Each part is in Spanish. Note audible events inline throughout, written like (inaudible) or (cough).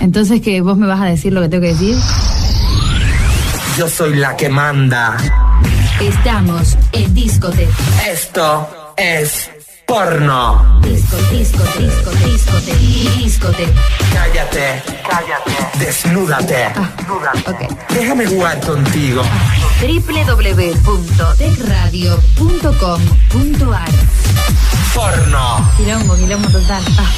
Entonces, que vos me vas a decir lo que tengo que decir? Yo soy la que manda. Estamos en Discote. Esto es porno. Disco, disco, disco, discote, discote. Cállate, cállate. Desnúdate. Ah, ok. Déjame jugar contigo. www.tecradio.com.ar Porno. Quilombo, quilombo total. Ah.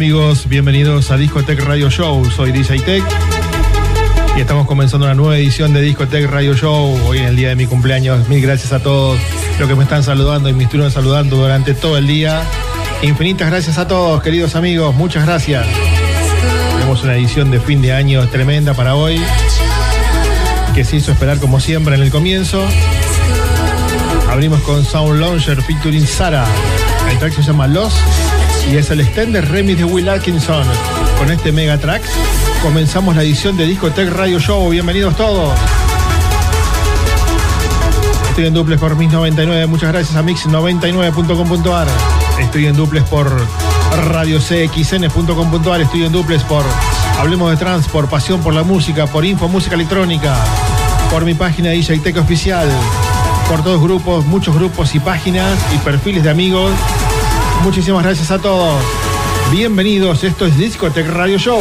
Amigos, bienvenidos a Discotech Radio Show, soy DJ y estamos comenzando una nueva edición de Discotech Radio Show, hoy en el día de mi cumpleaños, mil gracias a todos los que me están saludando y me estuvieron saludando durante todo el día, infinitas gracias a todos queridos amigos, muchas gracias, tenemos una edición de fin de año tremenda para hoy, que se hizo esperar como siempre en el comienzo. Abrimos con Sound Launcher featuring Sara. El track se llama Lost y es el extended remix de Will Atkinson. Con este mega track comenzamos la edición de Discotech Radio Show. Bienvenidos todos. Estoy en duples por Mix 99. Muchas gracias a Mix99.com.ar. Estoy en duples por radiocxn.com.ar. Estoy en duples por Hablemos de Trans, por Pasión por la Música, por Info Música Electrónica, por mi página DJ Tech Oficial, por todos grupos, muchos grupos y páginas y perfiles de amigos. Muchísimas gracias a todos. Bienvenidos, esto es Discotech Radio Show.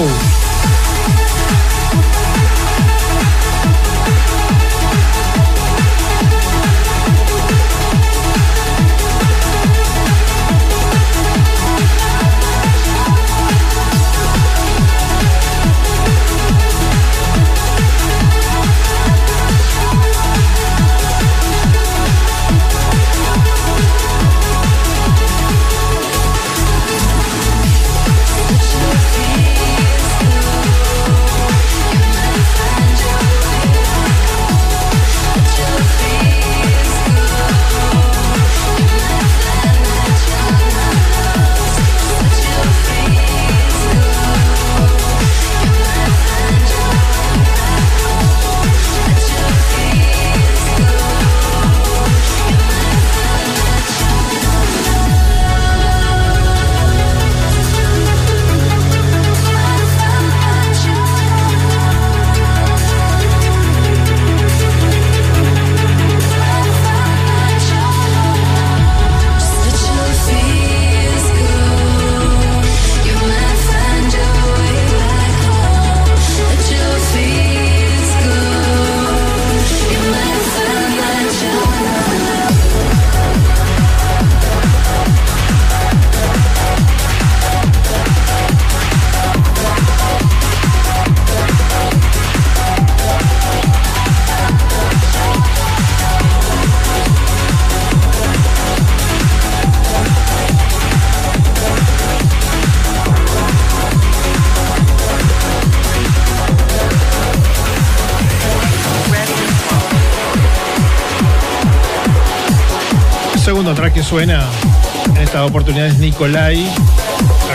En esta oportunidad es Nikolai,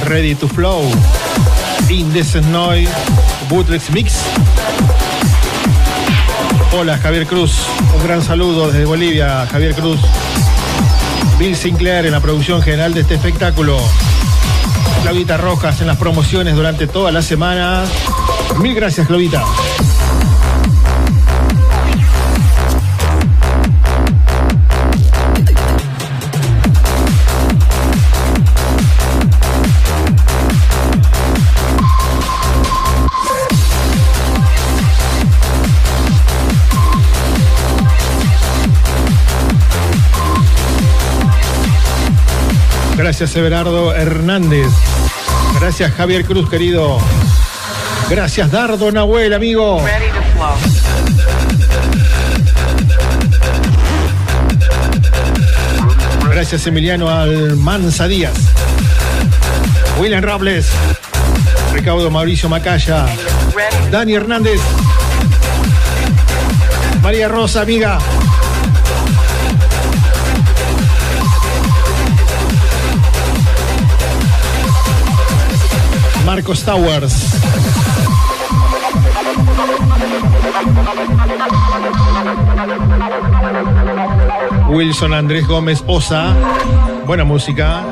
Ready to Flow, Indecent Noise, Bootlegs Mix. Hola Javier Cruz, un gran saludo desde Bolivia, Javier Cruz. Bill Sinclair en la producción general de este espectáculo. Claudita Rojas en las promociones durante toda la semana. Mil gracias, Claudita. Gracias, Everardo Hernández. Gracias, Javier Cruz, querido. Gracias, Dardo Nahuel, amigo. Ready to flow. Gracias, Emiliano Almanza Díaz. William Robles. Recaudo Mauricio Macaya. Dani Hernández. María Rosa, amiga. Marcos Towers. Wilson Andrés Gómez Osa. Buena música.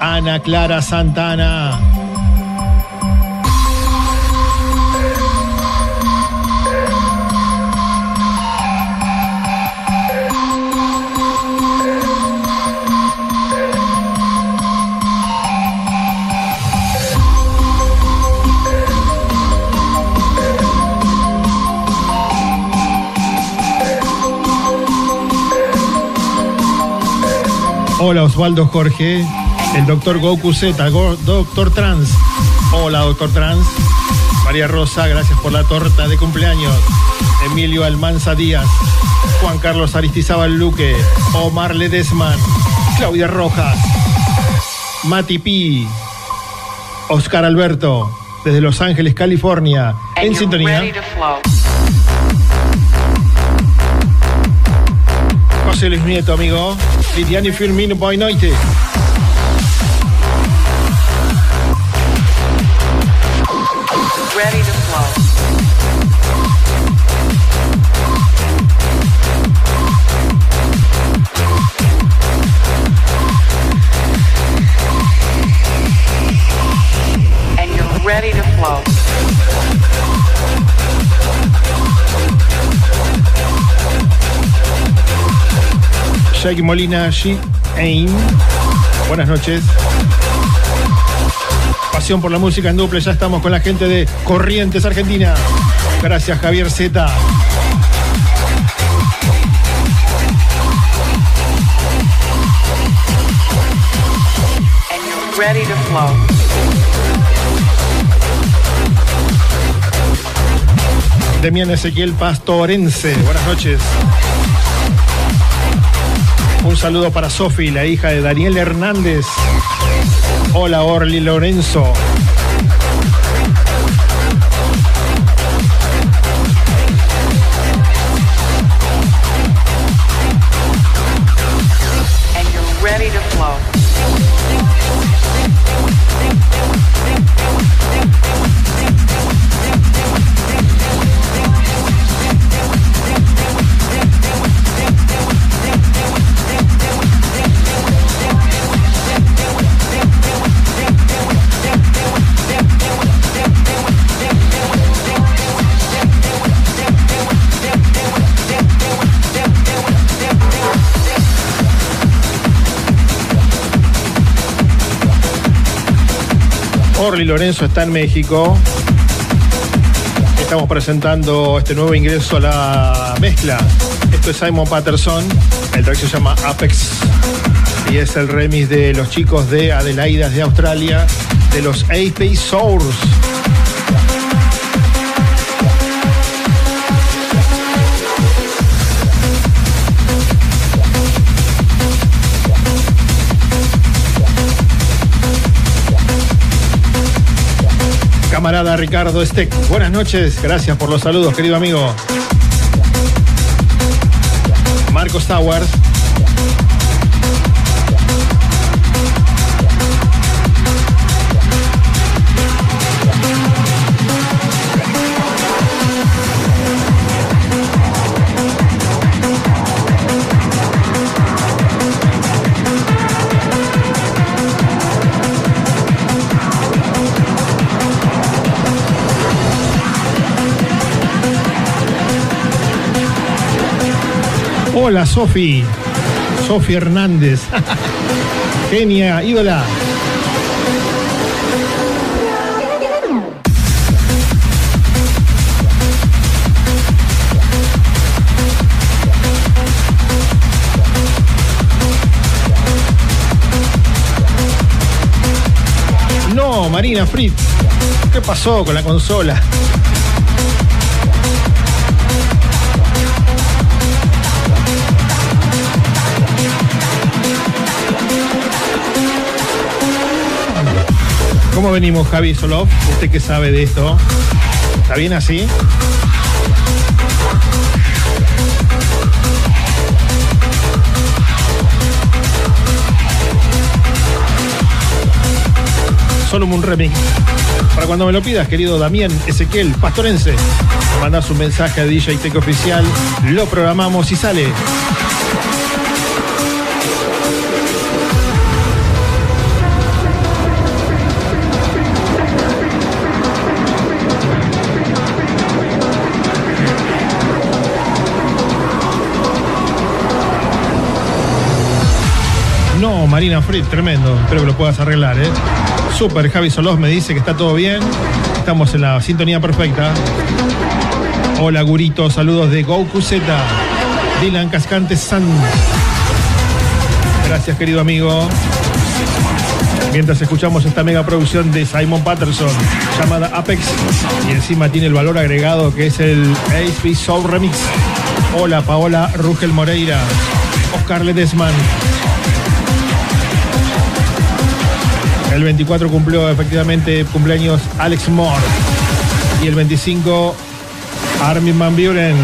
Ana Clara Santana. Hola Osvaldo Jorge, el doctor Goku Z, Go- doctor Trans. Hola doctor Trans. María Rosa, gracias por la torta de cumpleaños. Emilio Almanza Díaz, Juan Carlos Aristizábal Luque, Omar Ledesman, Claudia Rojas, Mati Pi, Oscar Alberto, desde Los Ángeles, California, en sintonía. José Luis Nieto, amigo. Lidiani Firmino Boy Noite. Jake Molina, G. Aim. Buenas noches. Pasión por la música en duple. Ya estamos con la gente de Corrientes, Argentina. Gracias, Javier Z. Ready to flow. Demian Ezequiel Pastorense. Buenas noches. Un saludo para Sofi, la hija de Daniel Hernández. Hola, Orly Lorenzo. Lorenzo está en México. Estamos presentando este nuevo ingreso a la mezcla. Esto es Simon Patterson. El track se llama Apex. Y es el remix de los chicos de Adelaidas de Australia, de los AP Source. Camarada Ricardo Steck, buenas noches, gracias por los saludos, querido amigo. Marcos Towers. Hola, Sofi. Sofi Hernández. (laughs) Genia, ídola. No, Marina Fritz. ¿Qué pasó con la consola? ¿Cómo venimos, Javi Solov? Usted que sabe de esto. ¿Está bien así? Solo un remix. Para cuando me lo pidas, querido Damián Ezequiel Pastorense, mandas un mensaje a DJ Tech Oficial, lo programamos y sale. Marina Fritz, tremendo. Espero que lo puedas arreglar, ¿eh? Super, Javi Solos me dice que está todo bien. Estamos en la sintonía perfecta. Hola, Gurito. Saludos de Goku Z. Dylan Cascante San. Gracias, querido amigo. Mientras escuchamos esta mega producción de Simon Patterson llamada Apex y encima tiene el valor agregado que es el HP Soul Remix. Hola Paola Rugel Moreira, Oscar Ledesman. El 24 cumplió efectivamente cumpleaños Alex Moore y el 25 Armin Van Buren.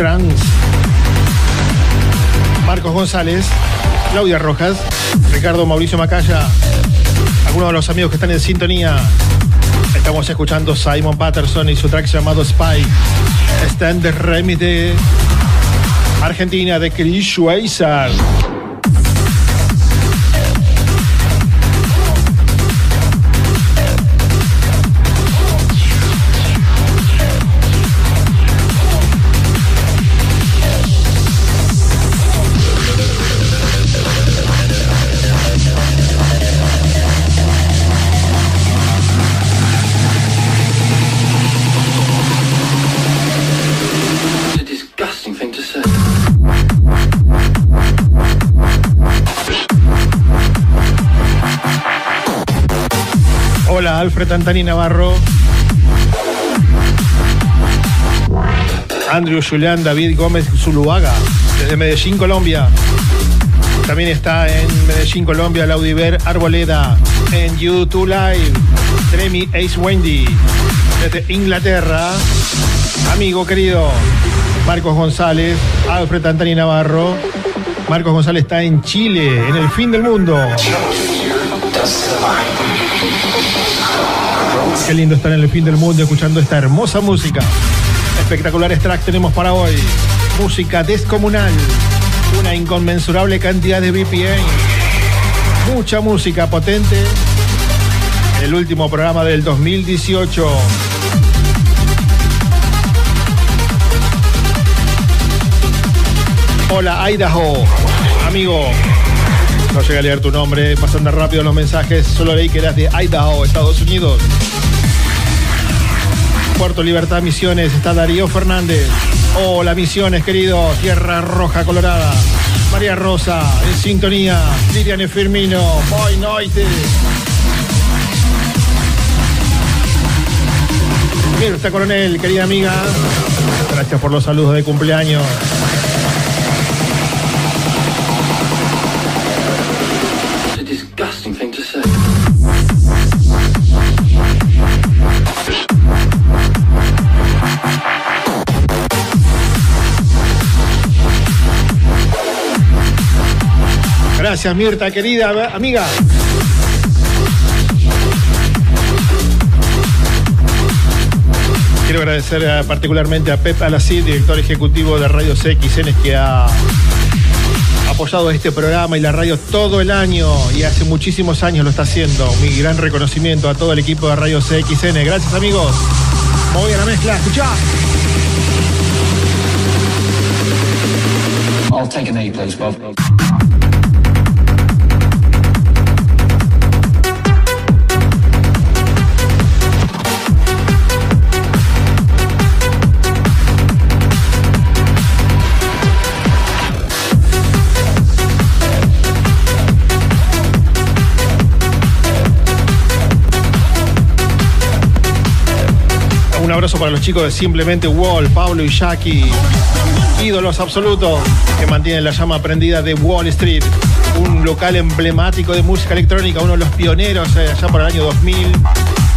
Trans, Marcos González, Claudia Rojas, Ricardo Mauricio Macaya, algunos de los amigos que están en sintonía. Estamos escuchando Simon Patterson y su track llamado Spy. Está en The de Argentina de Chris Schweizer. Antani Navarro. Andrew Julián David Gómez Zuluaga, desde Medellín, Colombia. También está en Medellín, Colombia, Laudiver Arboleda, en YouTube Live, Tremi Ace Wendy, desde Inglaterra, amigo querido, Marcos González, Alfred Antani Navarro. Marcos González está en Chile, en el fin del mundo. Qué lindo estar en el fin del mundo escuchando esta hermosa música. Espectaculares tracks tenemos para hoy. Música descomunal. Una inconmensurable cantidad de BPM. Mucha música potente. El último programa del 2018. Hola Idaho, amigo. No llegué a leer tu nombre, andar rápido los mensajes. Solo leí que eras de Idaho, Estados Unidos. Puerto Libertad Misiones, está Darío Fernández. Hola Misiones, querido. Tierra Roja, Colorada. María Rosa, en sintonía. Lilian Firmino, Boy Noite. Mirta Coronel, querida amiga. Gracias por los saludos de cumpleaños. Gracias, Mirta, querida amiga. Quiero agradecer eh, particularmente a Pep Alacid, director ejecutivo de Radio CXN, que ha apoyado este programa y la radio todo el año y hace muchísimos años lo está haciendo. Mi gran reconocimiento a todo el equipo de Radio CXN. Gracias, amigos. Me voy a la mezcla. Escuchá. Un abrazo para los chicos de Simplemente Wall, Pablo y Jackie, ídolos absolutos que mantienen la llama prendida de Wall Street, un local emblemático de música electrónica, uno de los pioneros eh, allá por el año 2000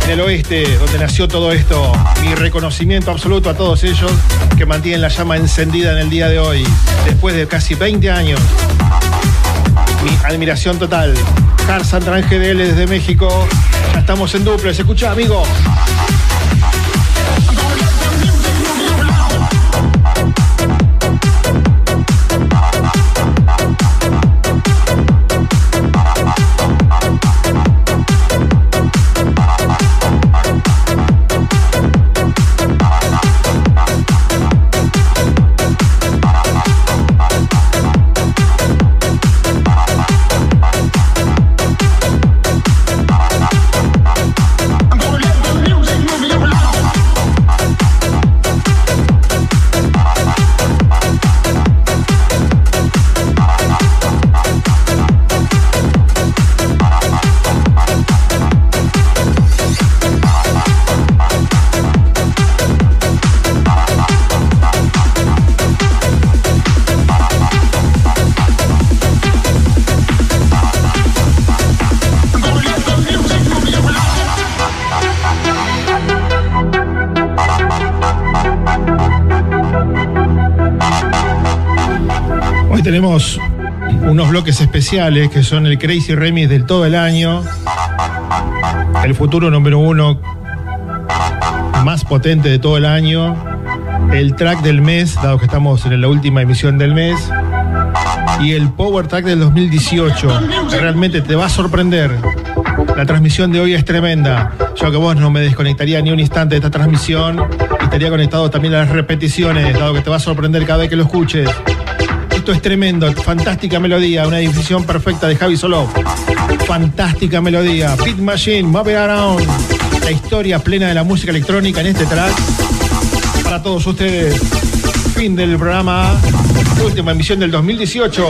en el oeste, donde nació todo esto. Mi reconocimiento absoluto a todos ellos que mantienen la llama encendida en el día de hoy, después de casi 20 años. Mi admiración total. Car Santran GDL desde México. Ya estamos en duples. Escucha, amigo. Que son el Crazy Remix del todo el año, el futuro número uno más potente de todo el año, el track del mes, dado que estamos en la última emisión del mes, y el Power Track del 2018. Realmente te va a sorprender. La transmisión de hoy es tremenda. Yo que vos no me desconectaría ni un instante de esta transmisión estaría conectado también a las repeticiones, dado que te va a sorprender cada vez que lo escuches. Esto es tremendo, fantástica melodía, una edición perfecta de Javi Solo. Fantástica melodía, Beat Machine, Move Around. La historia plena de la música electrónica en este track. Para todos ustedes, fin del programa, última emisión del 2018.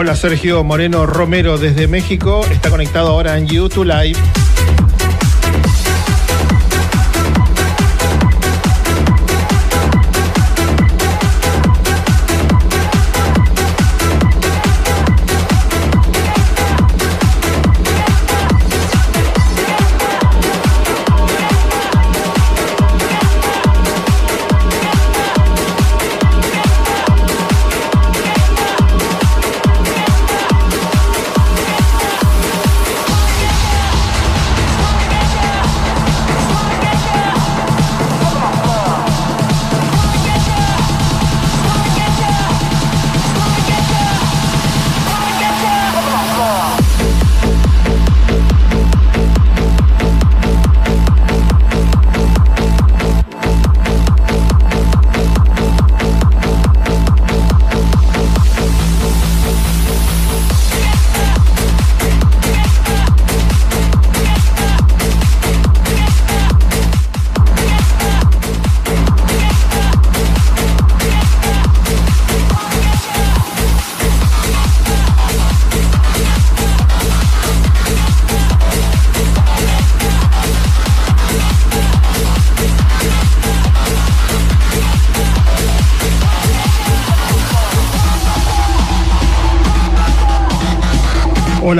Hola Sergio Moreno Romero desde México, está conectado ahora en YouTube Live.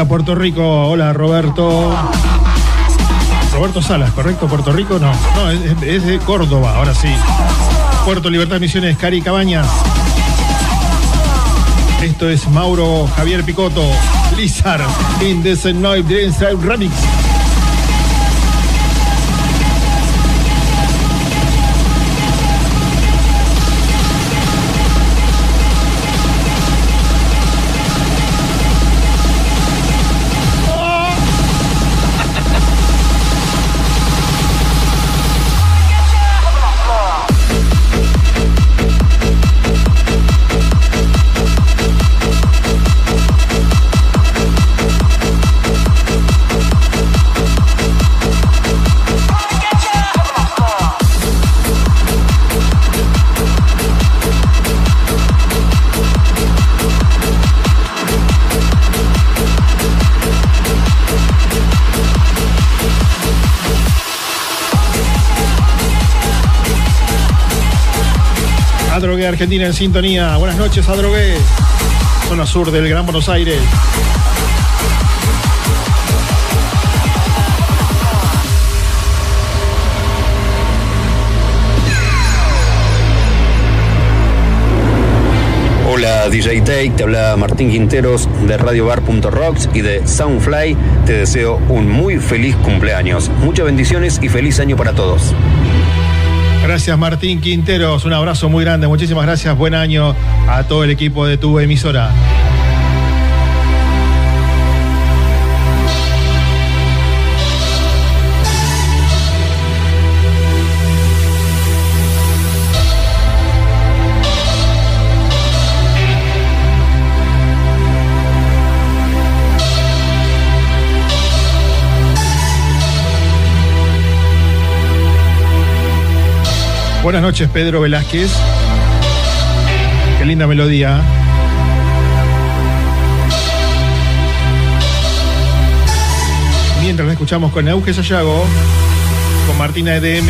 Puerto Rico, hola Roberto. Roberto Salas, ¿correcto? Puerto Rico, no. No, es, de Córdoba, ahora sí. Puerto Libertad Misiones, Cari Cabañas. Esto es Mauro Javier Picoto, Blizzard, in the Night Remix. Argentina en sintonía. Buenas noches, Adrogué. Zona sur del Gran Buenos Aires. Hola DJ Take, te habla Martín Quinteros de radiobar.rocks y de Soundfly. Te deseo un muy feliz cumpleaños. Muchas bendiciones y feliz año para todos. Gracias Martín Quinteros, un abrazo muy grande, muchísimas gracias, buen año a todo el equipo de tu emisora. Buenas noches, Pedro Velázquez. Qué linda melodía. Mientras la escuchamos con Euge Sayago, con Martina EDM,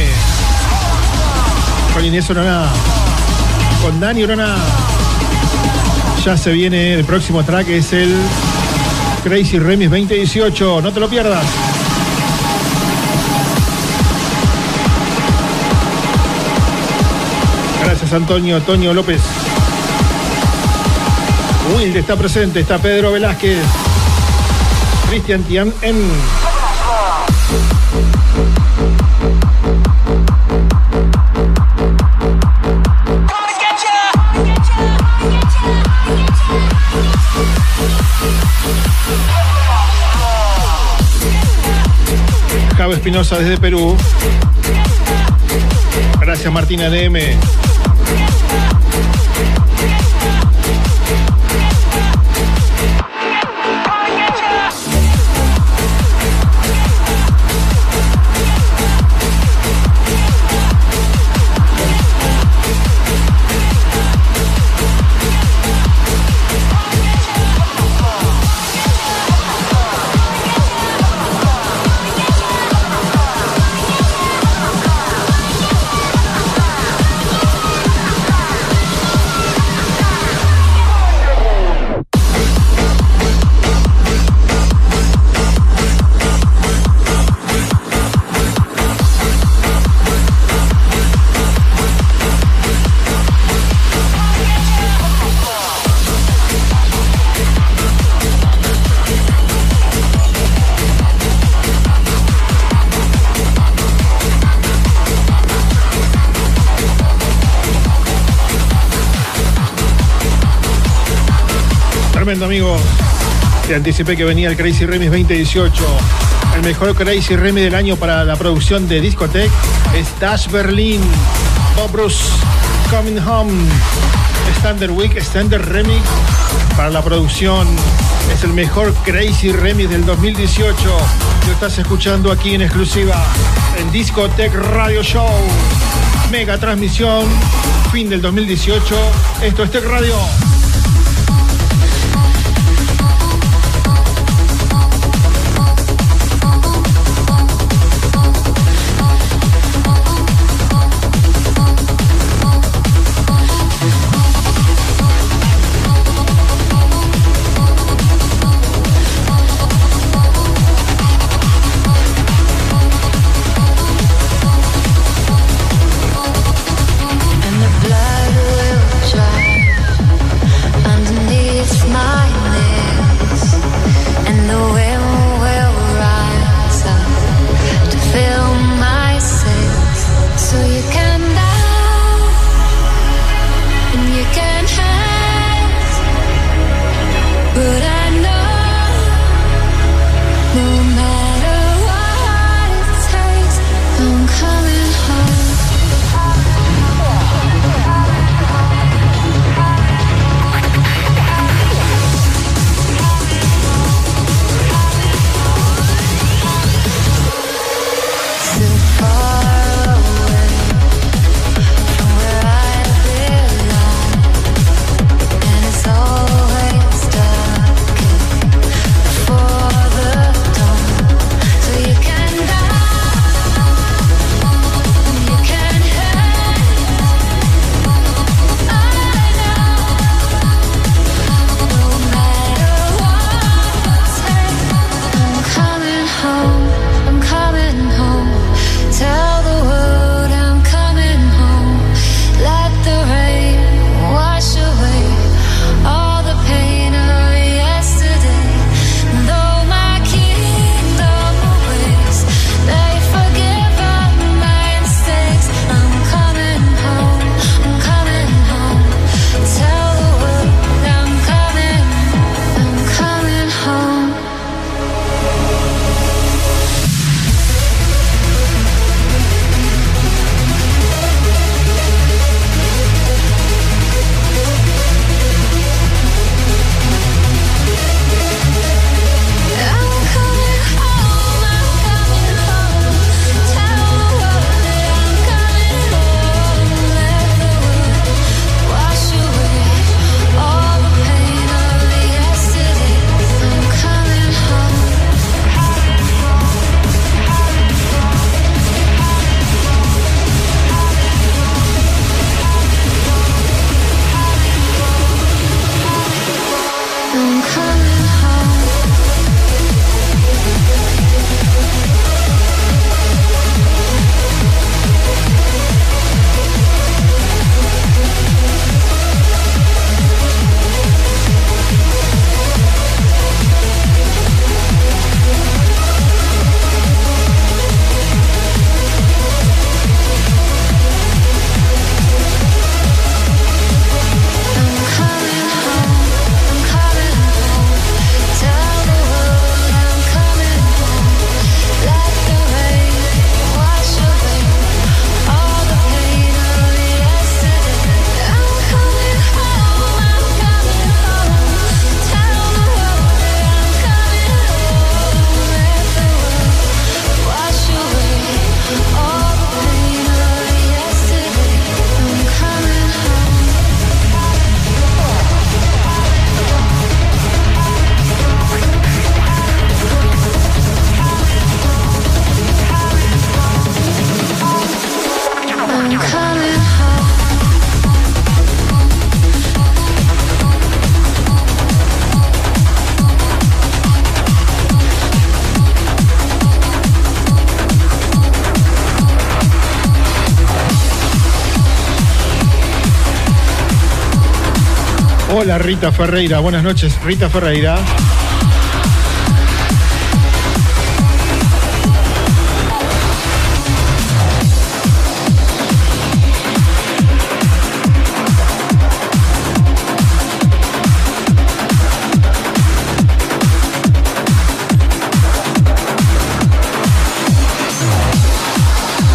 con Inés Oroná, con Dani Oroná. Ya se viene el próximo track, es el Crazy Remix 2018. No te lo pierdas. Gracias Antonio, Toño López. Wilde está presente, está Pedro Velázquez. Cristian Tian en. Cabo Espinosa desde Perú. Gracias Martina DM. Yeah. Te anticipé que venía el Crazy Remix 2018. El mejor Crazy Remix del año para la producción de Discotech es Dash Berlin, Bob Bruce, Coming Home, Standard Week, Standard Remix para la producción. Es el mejor Crazy Remix del 2018. Lo estás escuchando aquí en exclusiva en Discotech Radio Show. Mega transmisión, fin del 2018. Esto es Tech Radio. Rita Ferreira, buenas noches Rita Ferreira.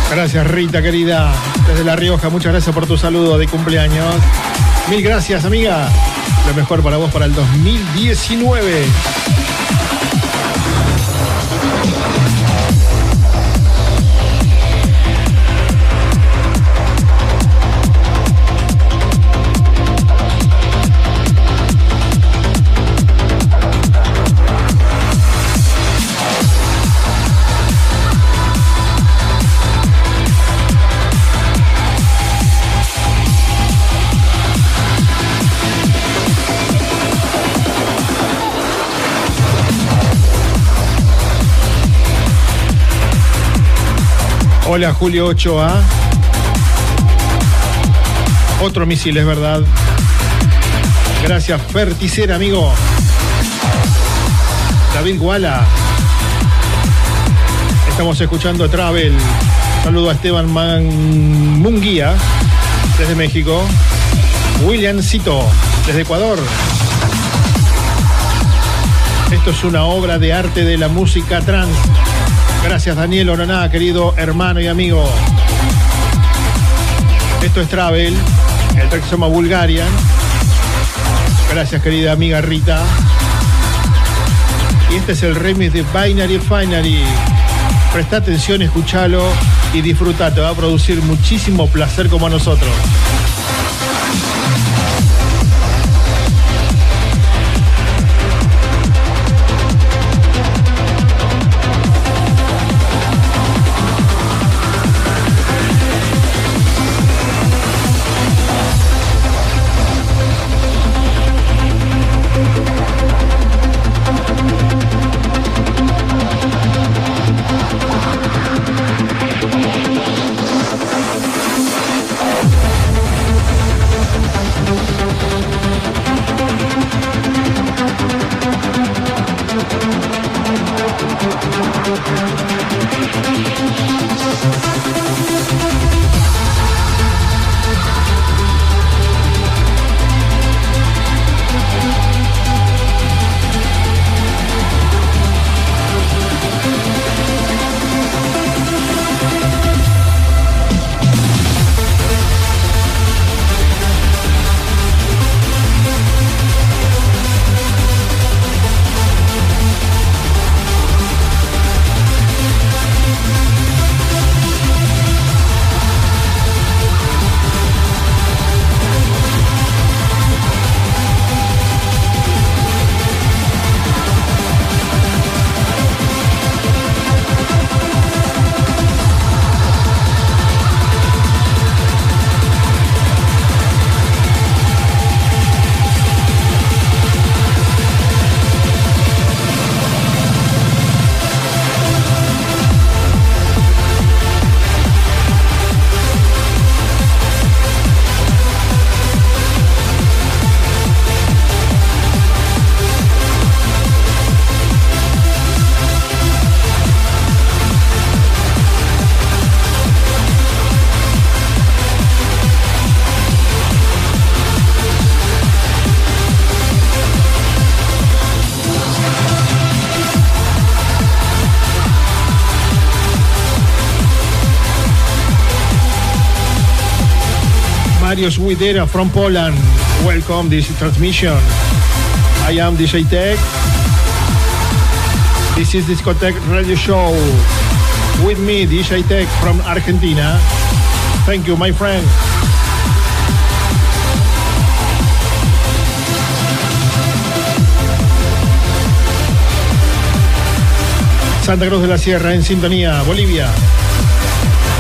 Gracias Rita querida, desde La Rioja, muchas gracias por tu saludo de cumpleaños. Mil gracias amiga, lo mejor para vos para el 2019. Hola Julio 8A. Otro misil, es verdad. Gracias, Ferticera, amigo. David Guala. Estamos escuchando Travel. Saludo a Esteban Man- Munguía, desde México. William Cito, desde Ecuador. Esto es una obra de arte de la música trans. Gracias Daniel Oroná, querido hermano y amigo. Esto es Travel, el track se Bulgarian. Gracias querida amiga Rita. Y este es el remix de Binary Finery. Presta atención, escúchalo y disfruta. Te va a producir muchísimo placer como a nosotros. Marius from Poland. Welcome this transmission. I am DJ Tech. This is Discotech Radio Show. With me, DJ Tech from Argentina. Thank you, my friend. Santa Cruz de la Sierra en sintonía, Bolivia.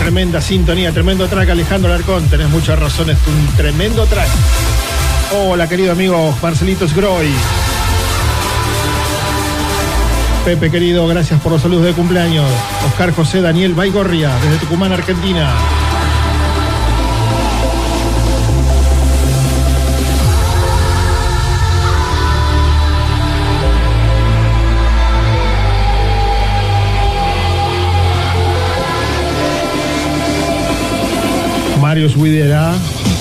Tremenda sintonía, tremendo track, Alejandro Alarcón. Tenés muchas razones, un tremendo track. Hola, querido amigo Marcelitos Groy. Pepe, querido, gracias por los saludos de cumpleaños. Oscar José Daniel Baigorria, desde Tucumán, Argentina. Mario Widera.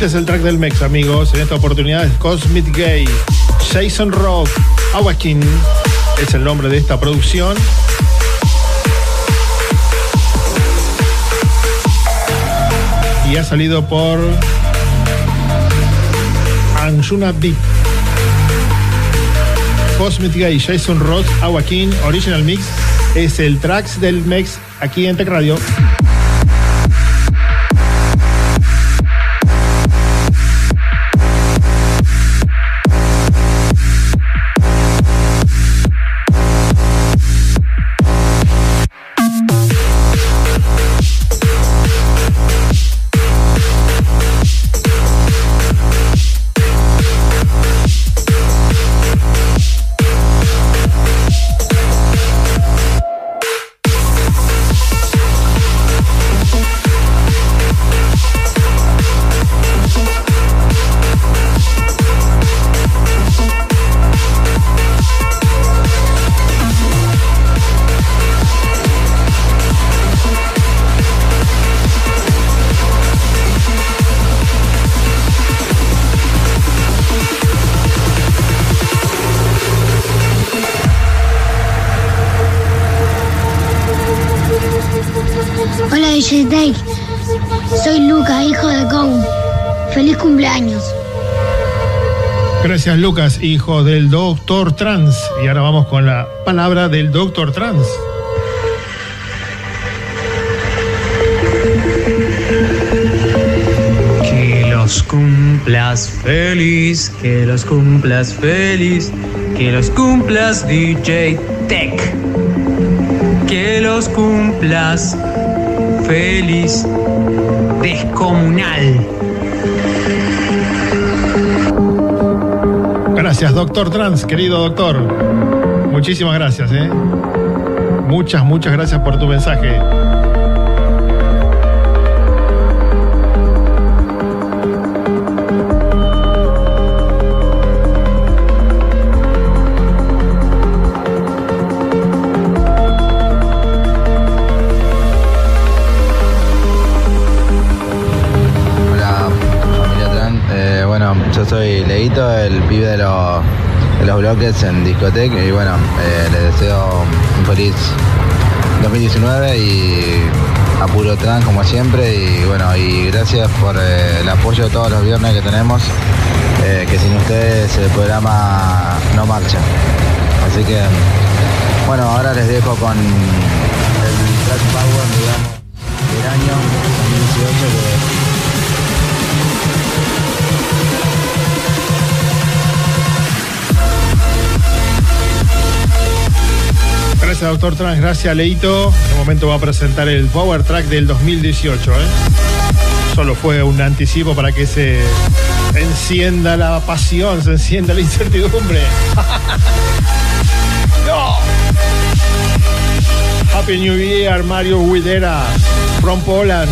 Este es el track del Mex, amigos. En esta oportunidad es Cosmic Gay, Jason Rock, Awakin es el nombre de esta producción. Y ha salido por Anjuna Beat. Cosmic Gay, Jason Rock, Awakin, Original Mix. Es el tracks del Mex aquí en Tech Radio. Gracias Lucas, hijo del Doctor Trans. Y ahora vamos con la palabra del Doctor Trans. Que los cumplas feliz, que los cumplas feliz, que los cumplas DJ Tech. Que los cumplas feliz, descomunal. Gracias, Doctor Trans, querido doctor. Muchísimas gracias, ¿eh? Muchas, muchas gracias por tu mensaje. El pibe de, los- de los bloques en discoteca y bueno, eh, les deseo un feliz 2019 y a puro Tran como siempre y bueno, y gracias por eh, el apoyo todos los viernes que tenemos, eh, que sin ustedes el programa no marcha. Así que, bueno, ahora les dejo con el Track Power, digamos, del año 2018 que Gracias, doctor Trans. Gracias, Leito. En un momento va a presentar el Power Track del 2018. ¿eh? Solo fue un anticipo para que se encienda la pasión, se encienda la incertidumbre. (laughs) Happy New Year, Mario Widera, from Poland.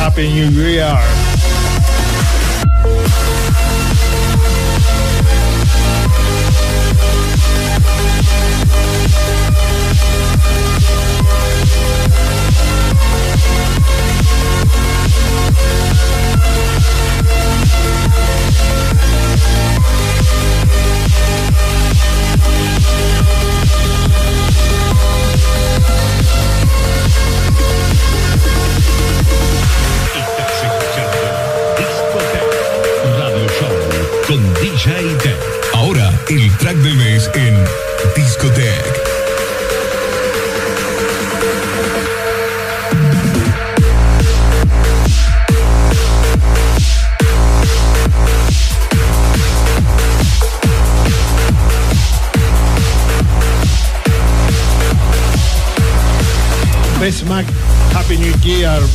Happy New Year.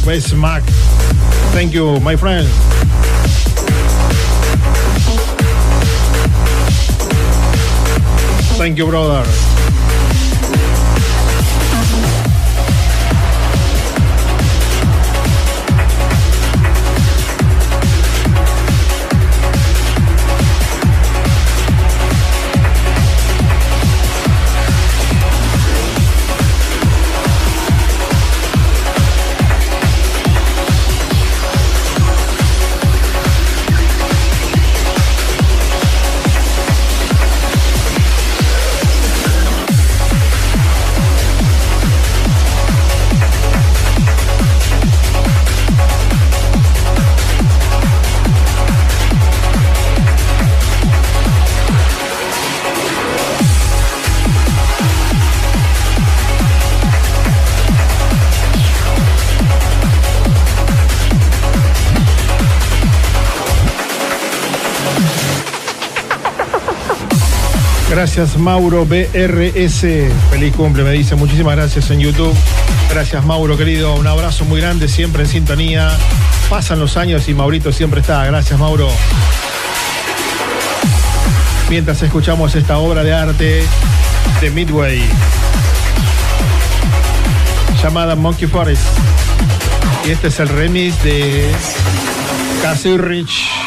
Best Mac. Thank you, my friend. Thank you, brother. Gracias Mauro BRS. Feliz cumple, me dice. Muchísimas gracias en YouTube. Gracias Mauro, querido. Un abrazo muy grande, siempre en sintonía. Pasan los años y Maurito siempre está. Gracias Mauro. Mientras escuchamos esta obra de arte de Midway llamada Monkey Forest. Y este es el remix de Casey Rich.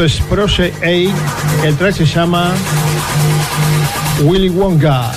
Esto es Project A. El track se llama Willy Wonka.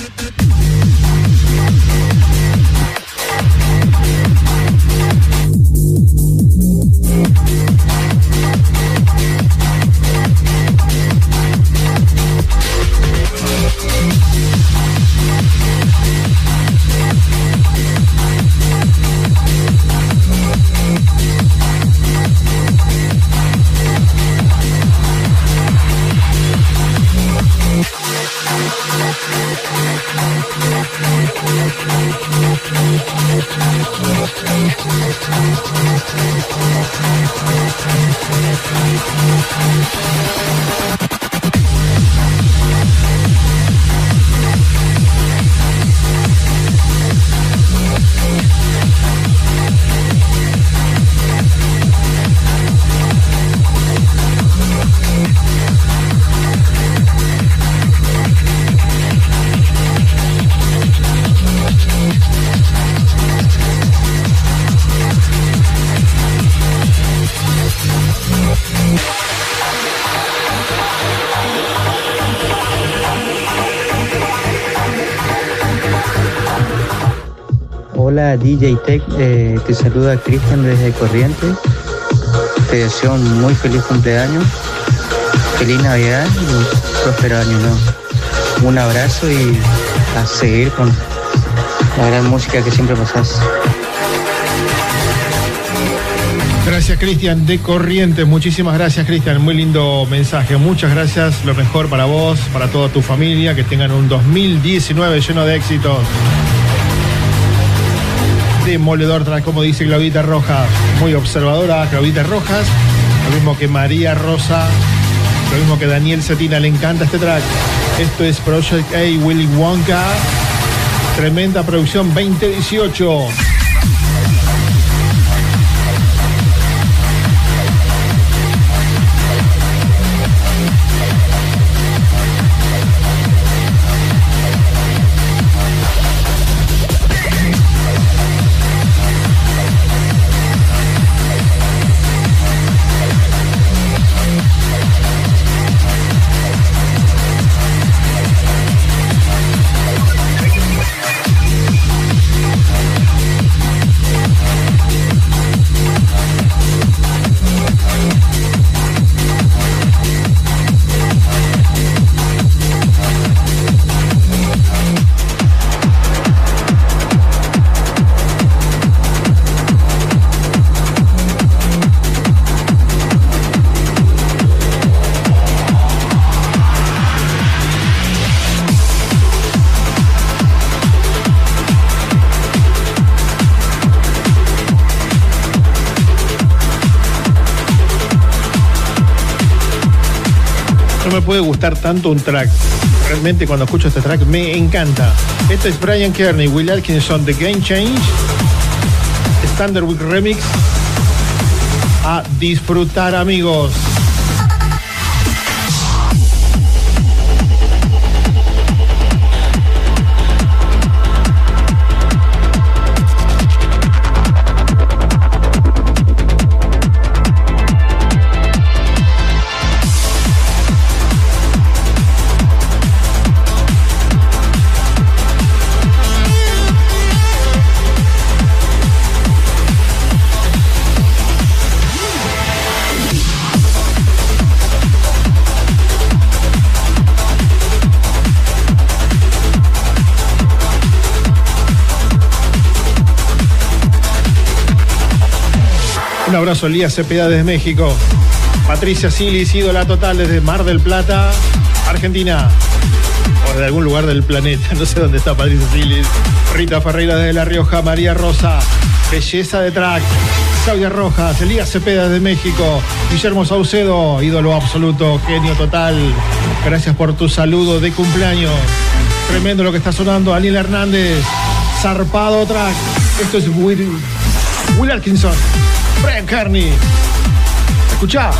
DJ Tech, eh, te saluda Cristian desde Corrientes. Te deseo un muy feliz cumpleaños, feliz Navidad y un próspero año nuevo. Un abrazo y a seguir con la gran música que siempre pasás. Gracias Cristian de Corrientes, muchísimas gracias Cristian, muy lindo mensaje, muchas gracias, lo mejor para vos, para toda tu familia, que tengan un 2019 lleno de éxitos. Demoledor, como dice Claudita Rojas, muy observadora Claudita Rojas, lo mismo que María Rosa, lo mismo que Daniel Cetina, le encanta este track. Esto es Project A, Willy Wonka, tremenda producción 2018. Tanto un track. Realmente cuando escucho este track me encanta. Este es Brian Kearney, Will Atkinson, The Game Change, Standard Week Remix. A disfrutar amigos. Un abrazo, Lía Cepeda desde México. Patricia Silis, ídola total desde Mar del Plata, Argentina. O de algún lugar del planeta, (laughs) no sé dónde está Patricia Silis. Rita Ferreira desde La Rioja, María Rosa, belleza de track. Claudia Rojas, Elías Cepeda desde México, Guillermo Saucedo, ídolo absoluto, genio total. Gracias por tu saludo de cumpleaños. Tremendo lo que está sonando. Daniel Hernández, zarpado track. Esto es Will, Will Atkinson. Brian Kearney. Escucha.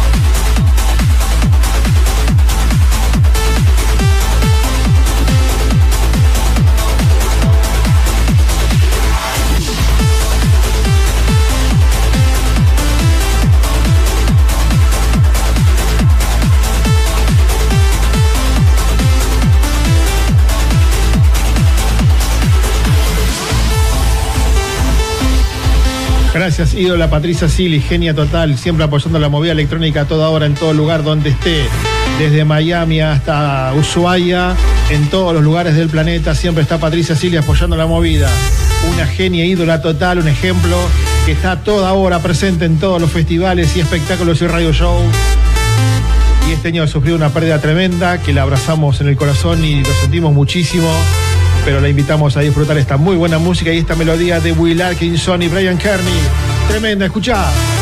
Gracias, ídola Patricia Sili, genia total, siempre apoyando la movida electrónica a toda hora, en todo lugar donde esté, desde Miami hasta Ushuaia, en todos los lugares del planeta, siempre está Patricia Sili apoyando la movida. Una genia, ídola total, un ejemplo que está toda hora presente en todos los festivales y espectáculos y radio show. Y este año ha sufrido una pérdida tremenda, que la abrazamos en el corazón y lo sentimos muchísimo pero la invitamos a disfrutar esta muy buena música y esta melodía de Will Atkinson y Brian Kearney. Tremenda, escuchá.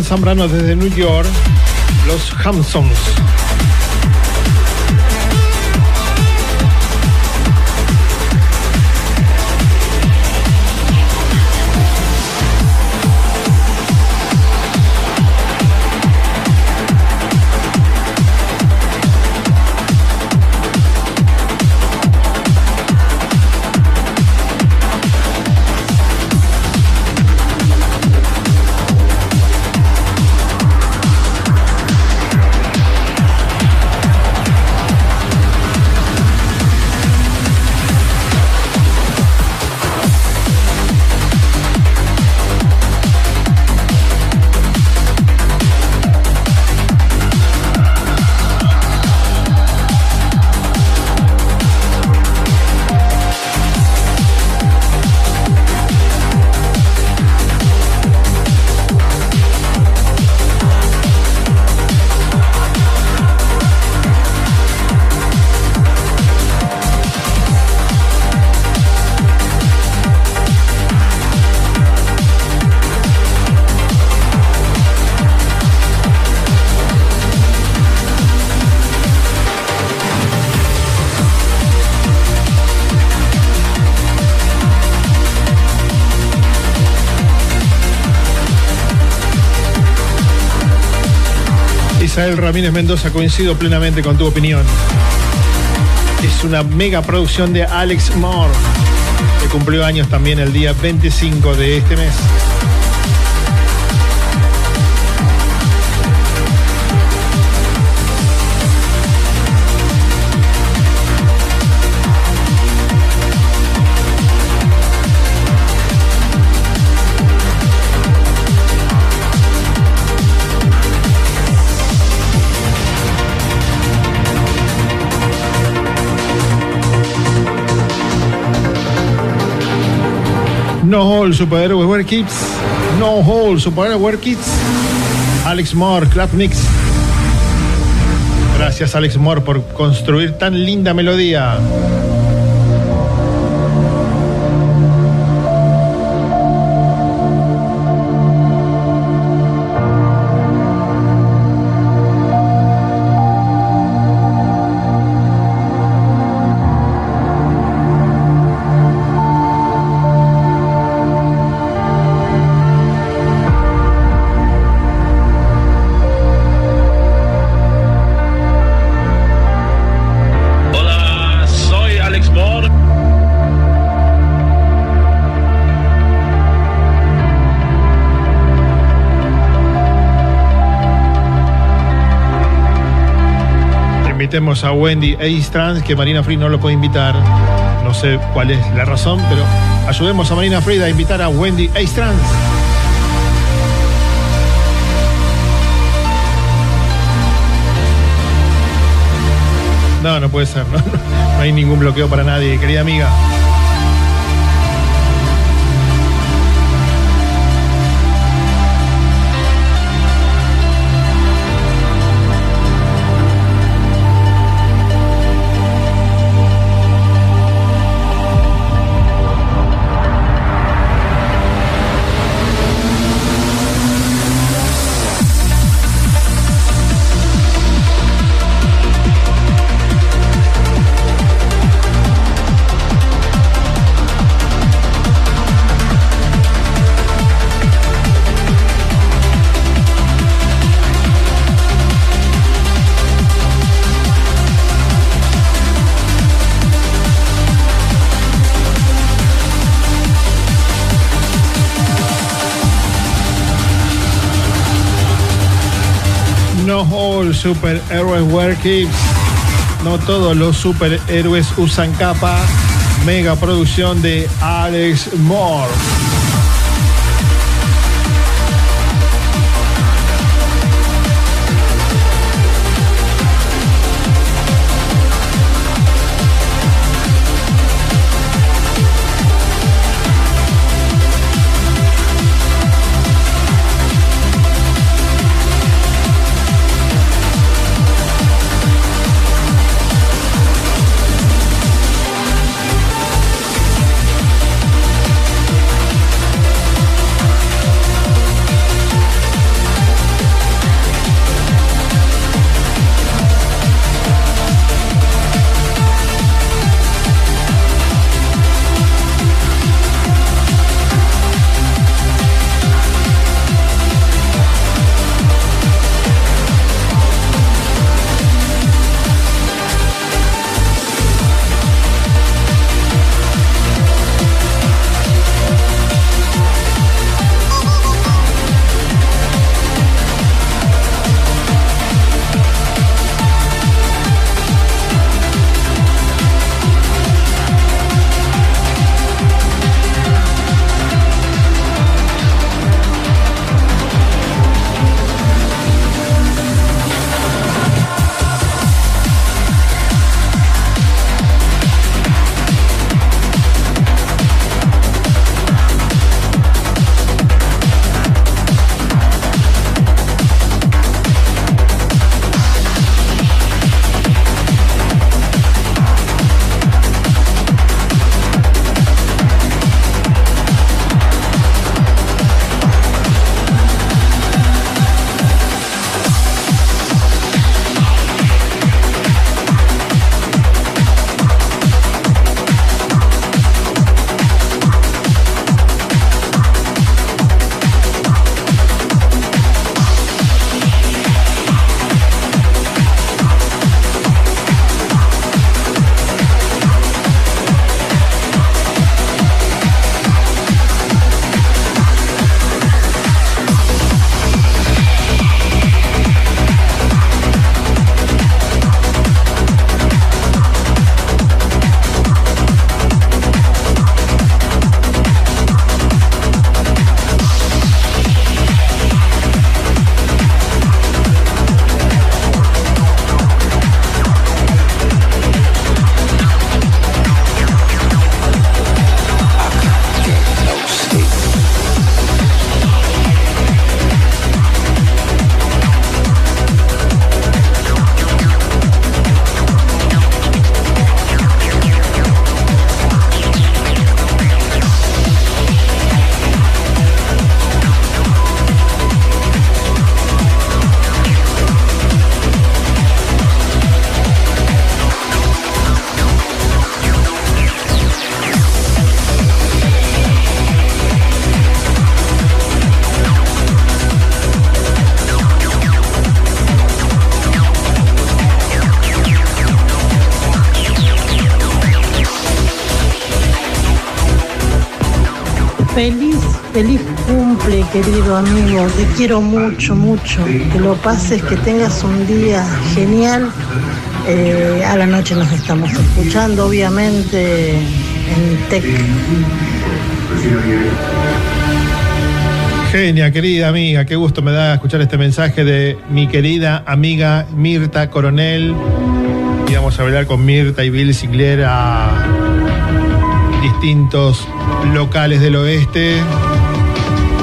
Trans Zambrano desde New York, los Hampsons. Israel Ramírez Mendoza, coincido plenamente con tu opinión. Es una mega producción de Alex Moore, que cumplió años también el día 25 de este mes. No Hole, Superhéroes Wear Kids. No Hole, Superhéroes Wear Kids. Alex Moore, Club Mix. Gracias Alex Moore por construir tan linda melodía. Invitemos a Wendy Ace Trans, que Marina Free no lo puede invitar. No sé cuál es la razón, pero ayudemos a Marina Free a invitar a Wendy Ace Trans. No, no puede ser, (laughs) no hay ningún bloqueo para nadie, querida amiga. No all superhéroes wear. No todos los superhéroes usan capa. Mega producción de Alex Moore. Querido amigo. Te quiero mucho, mucho. Que lo pases, que tengas un día genial. Eh, a la noche nos estamos escuchando, obviamente, en TEC. Genia, querida amiga, qué gusto me da escuchar este mensaje de mi querida amiga Mirta Coronel. Y vamos a hablar con Mirta y Bill Sigler a distintos locales del oeste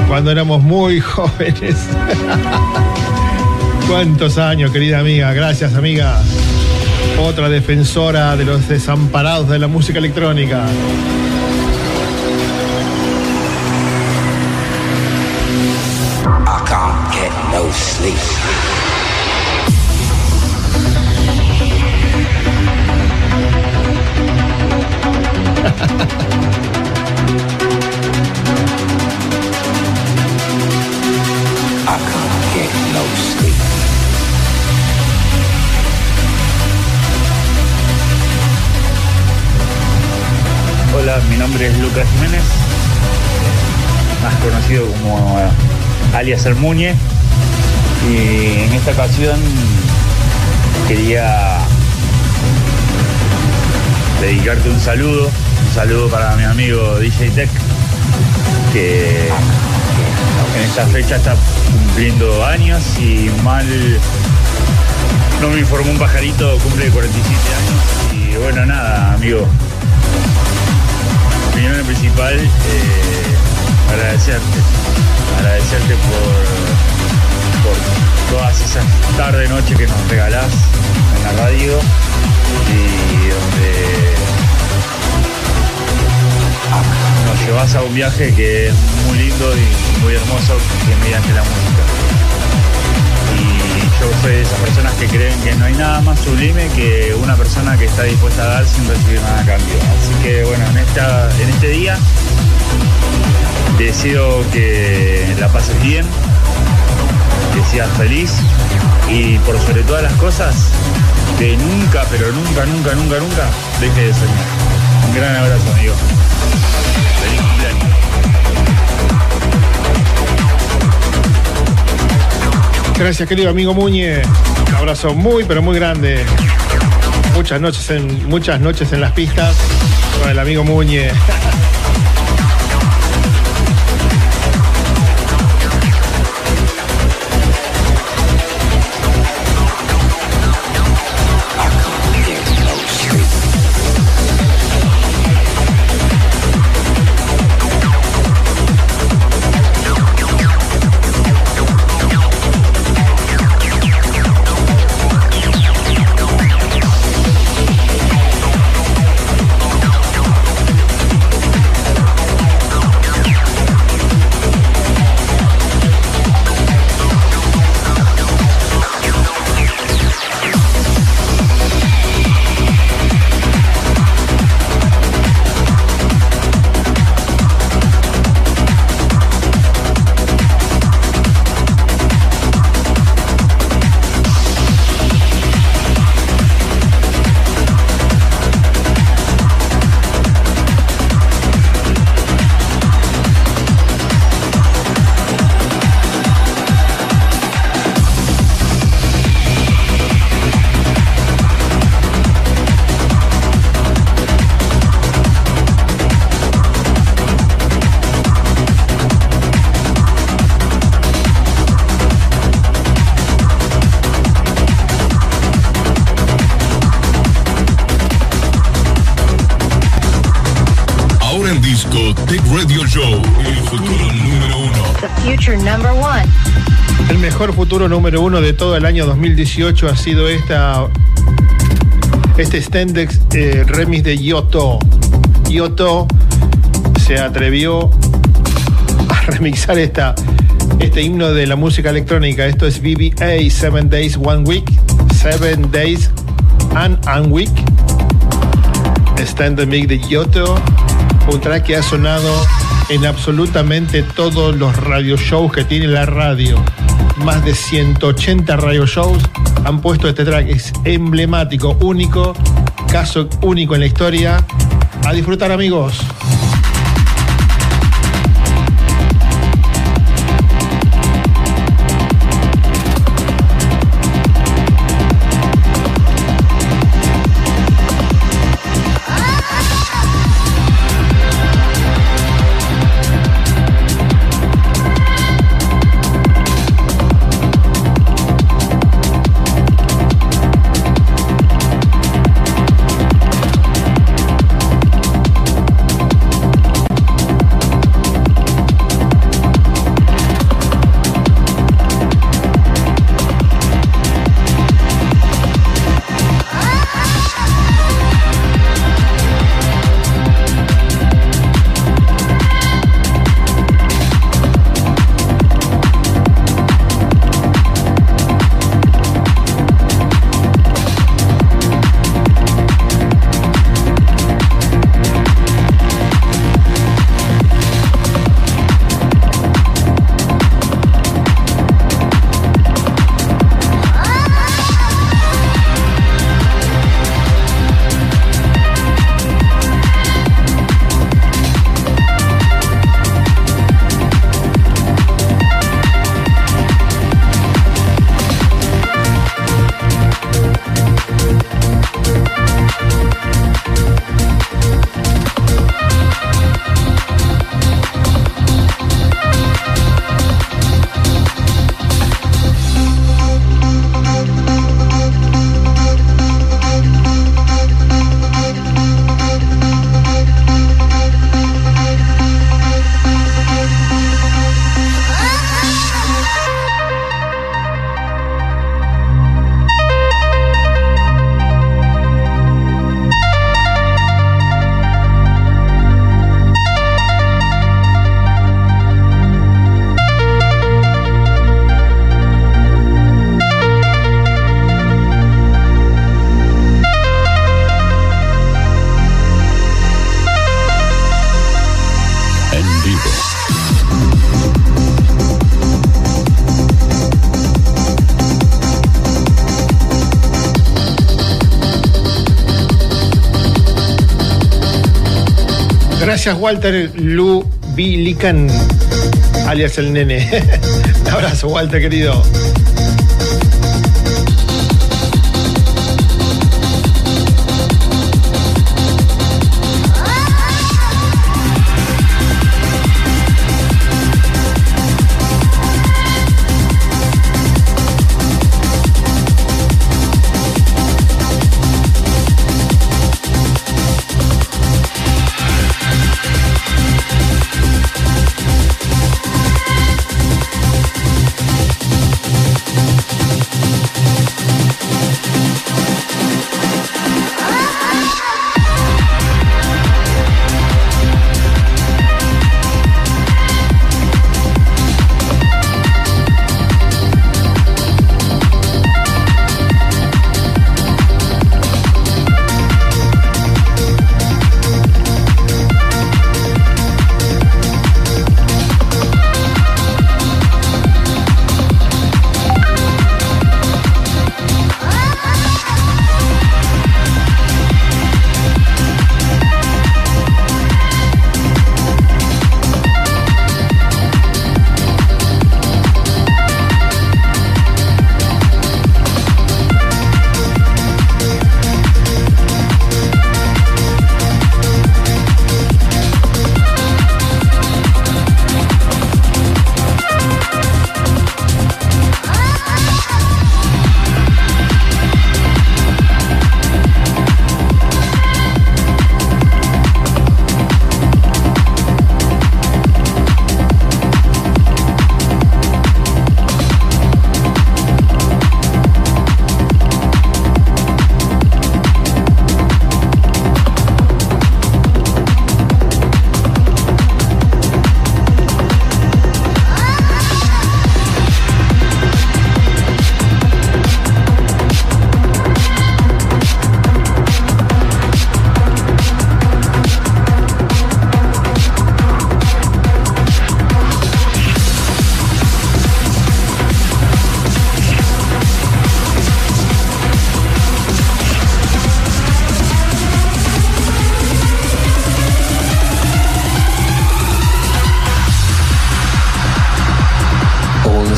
cuando éramos muy (laughs) jóvenes. ¿Cuántos años, querida amiga? Gracias, amiga. Otra defensora de los desamparados de la música electrónica. Nombre es Lucas Jiménez, más conocido como eh, alias El. Y en esta ocasión quería dedicarte un saludo, un saludo para mi amigo DJ Tech, que en esta fecha está cumpliendo años y mal no me informó un pajarito, cumple 47 años. Y bueno, nada, amigo, primero principal, eh, agradecerte. Agradecerte por, por todas esas tarde noche que nos regalás en la radio y donde nos llevas a un viaje que es muy lindo y muy hermoso que mediante la música. Yo soy de esas personas que creen que no hay nada más sublime que una persona que está dispuesta a dar sin recibir nada a cambio. Así que bueno, en, esta, en este día deseo que la pases bien, que seas feliz y por sobre todas las cosas, que nunca, pero nunca, nunca, nunca, nunca deje de soñar. Un gran abrazo, amigo. Gracias, querido amigo Muñe. Un abrazo muy, pero muy grande. Muchas noches en, muchas noches en las pistas con el amigo Muñe. (laughs) The future number one. El mejor futuro número uno de todo el año 2018 ha sido esta este Stendex eh, remix de Yoto. Yoto se atrevió a (laughs) remixar esta, este himno de la música electrónica. Esto es BBA, Seven Days, One Week. Seven Days and One Week. Stand Mix de Yoto. Un track que ha sonado en absolutamente todos los radio shows que tiene la radio. Más de 180 radio shows han puesto este track. Es emblemático, único, caso único en la historia. A disfrutar amigos. Gracias, Walter Lu Bilican, alias el nene. (laughs) Un abrazo, Walter, querido.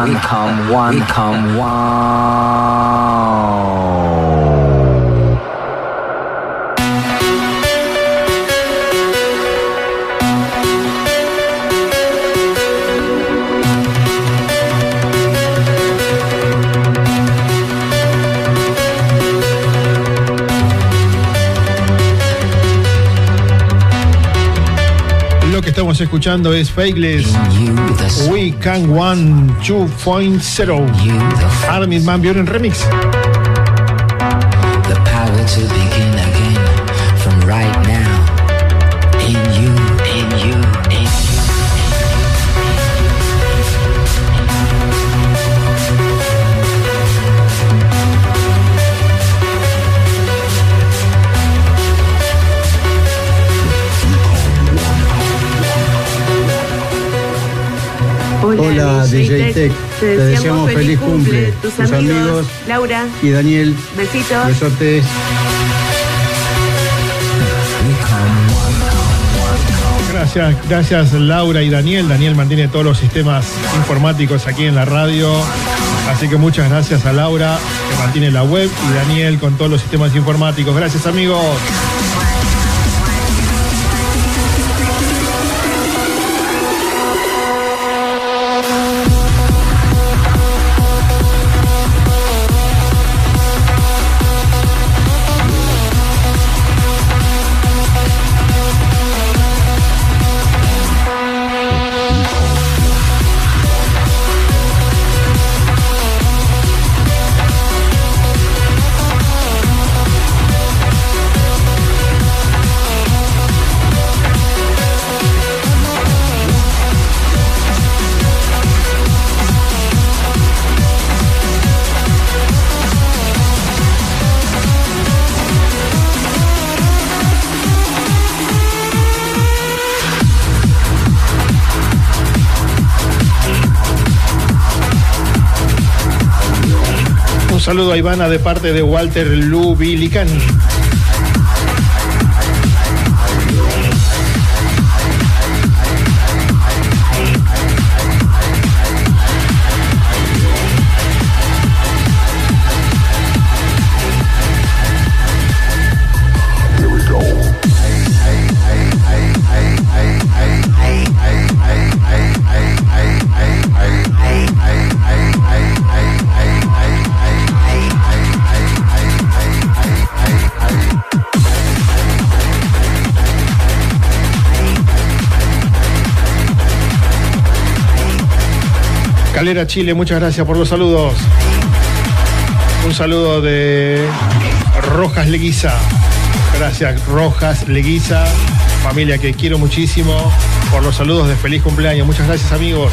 One, come one, come one. Escuchando es Fakeless We Can One 2.0 Armin Van Buren Remix. The power to begin Tech. Te deseamos feliz cumple. Tus amigos, Laura. y Daniel. Besitos. Besotes. Gracias, gracias Laura y Daniel. Daniel mantiene todos los sistemas informáticos aquí en la radio. Así que muchas gracias a Laura que mantiene la web y Daniel con todos los sistemas informáticos. Gracias amigos. Saludo a Ivana de parte de Walter Lubilicani. Calera Chile, muchas gracias por los saludos. Un saludo de Rojas Leguiza. Gracias, Rojas Leguiza, familia que quiero muchísimo, por los saludos de feliz cumpleaños. Muchas gracias, amigos.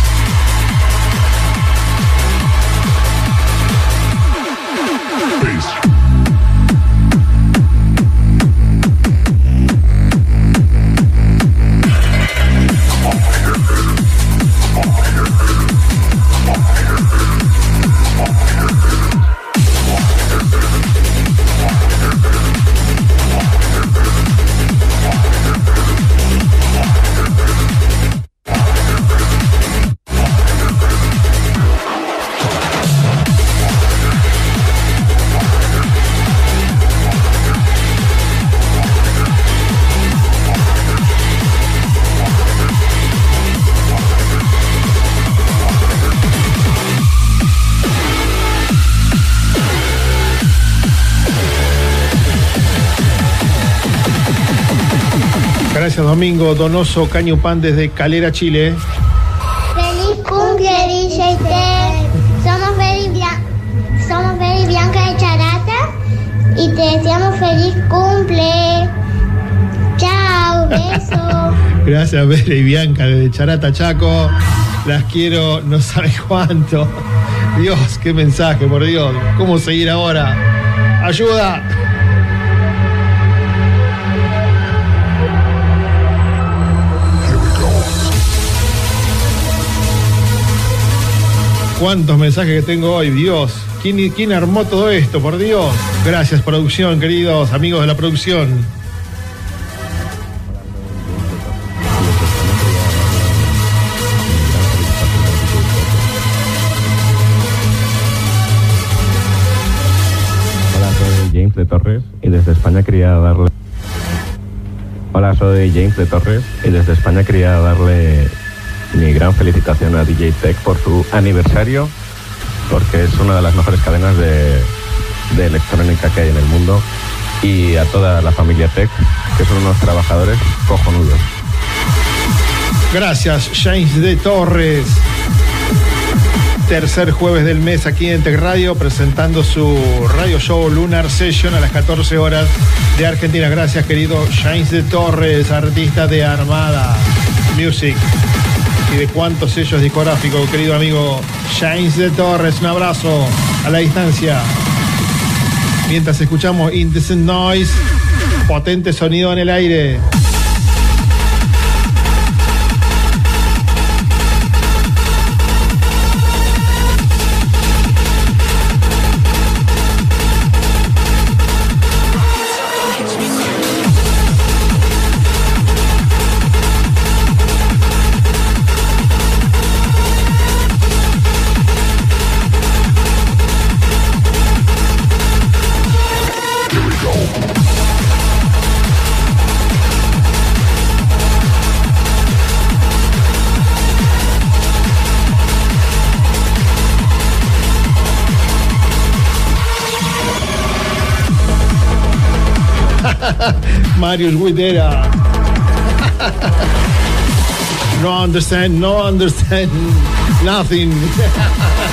Domingo Donoso Cañupán desde Calera, Chile. Feliz cumple, DJ. Somos Beri, Bia- somos Beri Bianca de Charata y te deseamos feliz cumple. Chao, beso. (laughs) Gracias, Bere y Bianca desde Charata, Chaco. Las quiero, no sabe cuánto. Dios, qué mensaje, por Dios. ¿Cómo seguir ahora? ¡Ayuda! ¿Cuántos mensajes que tengo hoy? Dios, ¿quién, quién armó todo esto? Por Dios. Gracias, producción, queridos amigos de la producción. Hola, soy James de Torres y desde España quería darle. Hola, soy James de Torres y desde España quería darle mi gran felicitación a DJ Tech por su aniversario, porque es una de las mejores cadenas de, de electrónica que hay en el mundo, y a toda la familia Tech, que son unos trabajadores cojonudos. Gracias, James de Torres. Tercer jueves del mes aquí en Tech Radio, presentando su radio show Lunar Session a las 14 horas de Argentina. Gracias, querido James de Torres, artista de Armada Music y de cuántos sellos discográficos, querido amigo James de Torres. Un abrazo a la distancia. Mientras escuchamos Indecent Noise, potente sonido en el aire. Marius Guidera. (laughs) no understand, no understand nothing. (laughs)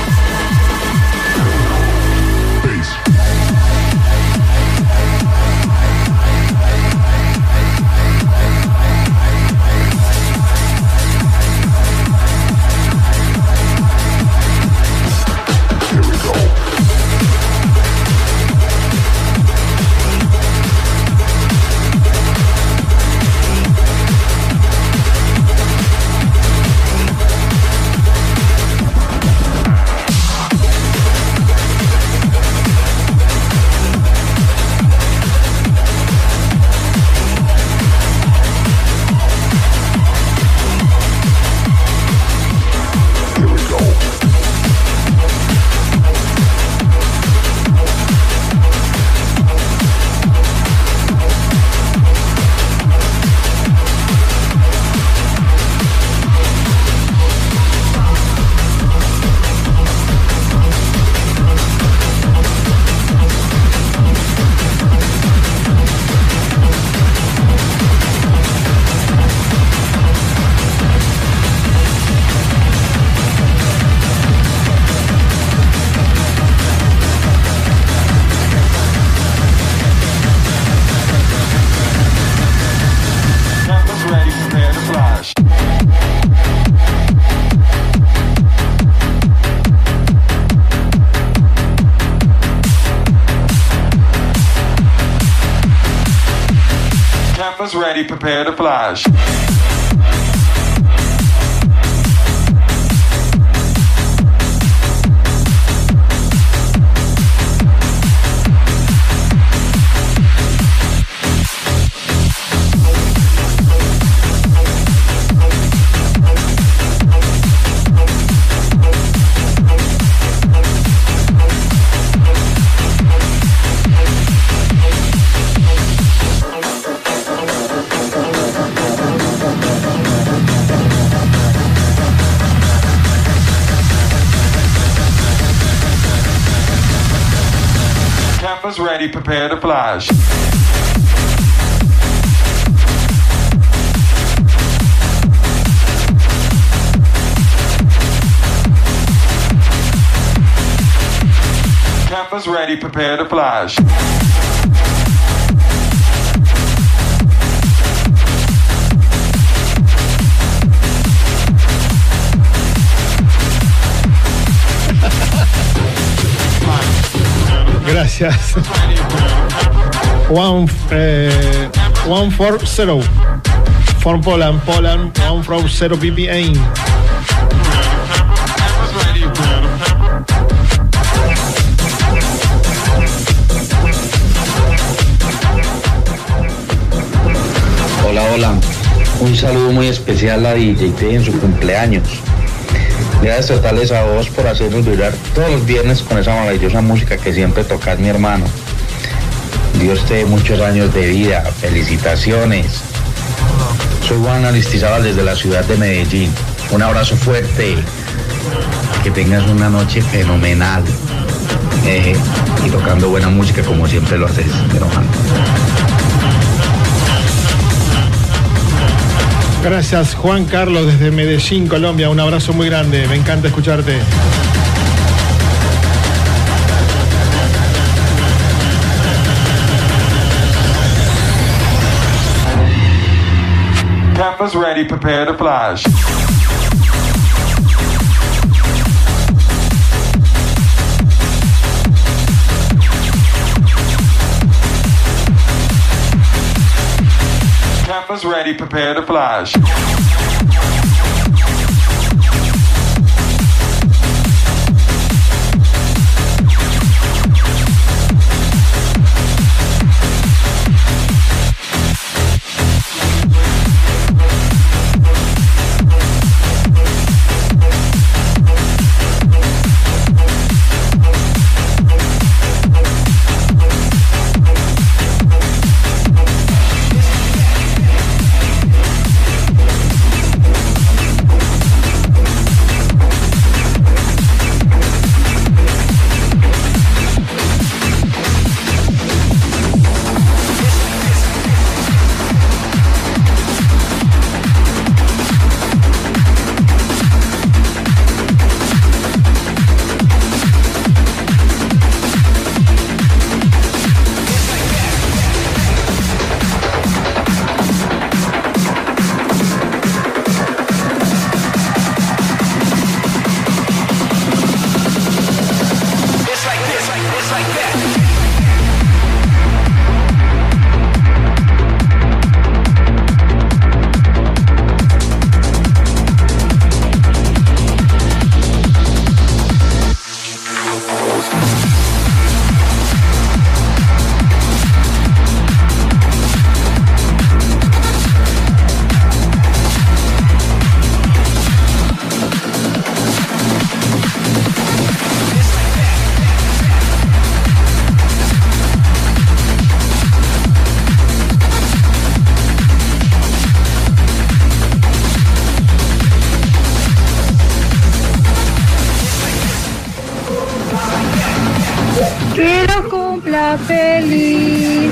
prepare to flash. Campus ready, prepare to flash. Gracias. One, eh, one four zero. From Poland, Poland, one from zero. Hola, hola. Un saludo muy especial a DJT en su cumpleaños. Gracias totales a vos por hacernos vibrar todos los viernes con esa maravillosa música que siempre tocas, mi hermano. Dios te muchos años de vida. Felicitaciones. Soy Juan Aristizábal desde la ciudad de Medellín. Un abrazo fuerte. Que tengas una noche fenomenal. Y tocando buena música como siempre lo haces. Gracias Juan Carlos desde Medellín, Colombia. Un abrazo muy grande. Me encanta escucharte. Ready, prepare to flash. Campus ready, prepare to flash. Que lo cumpla feliz.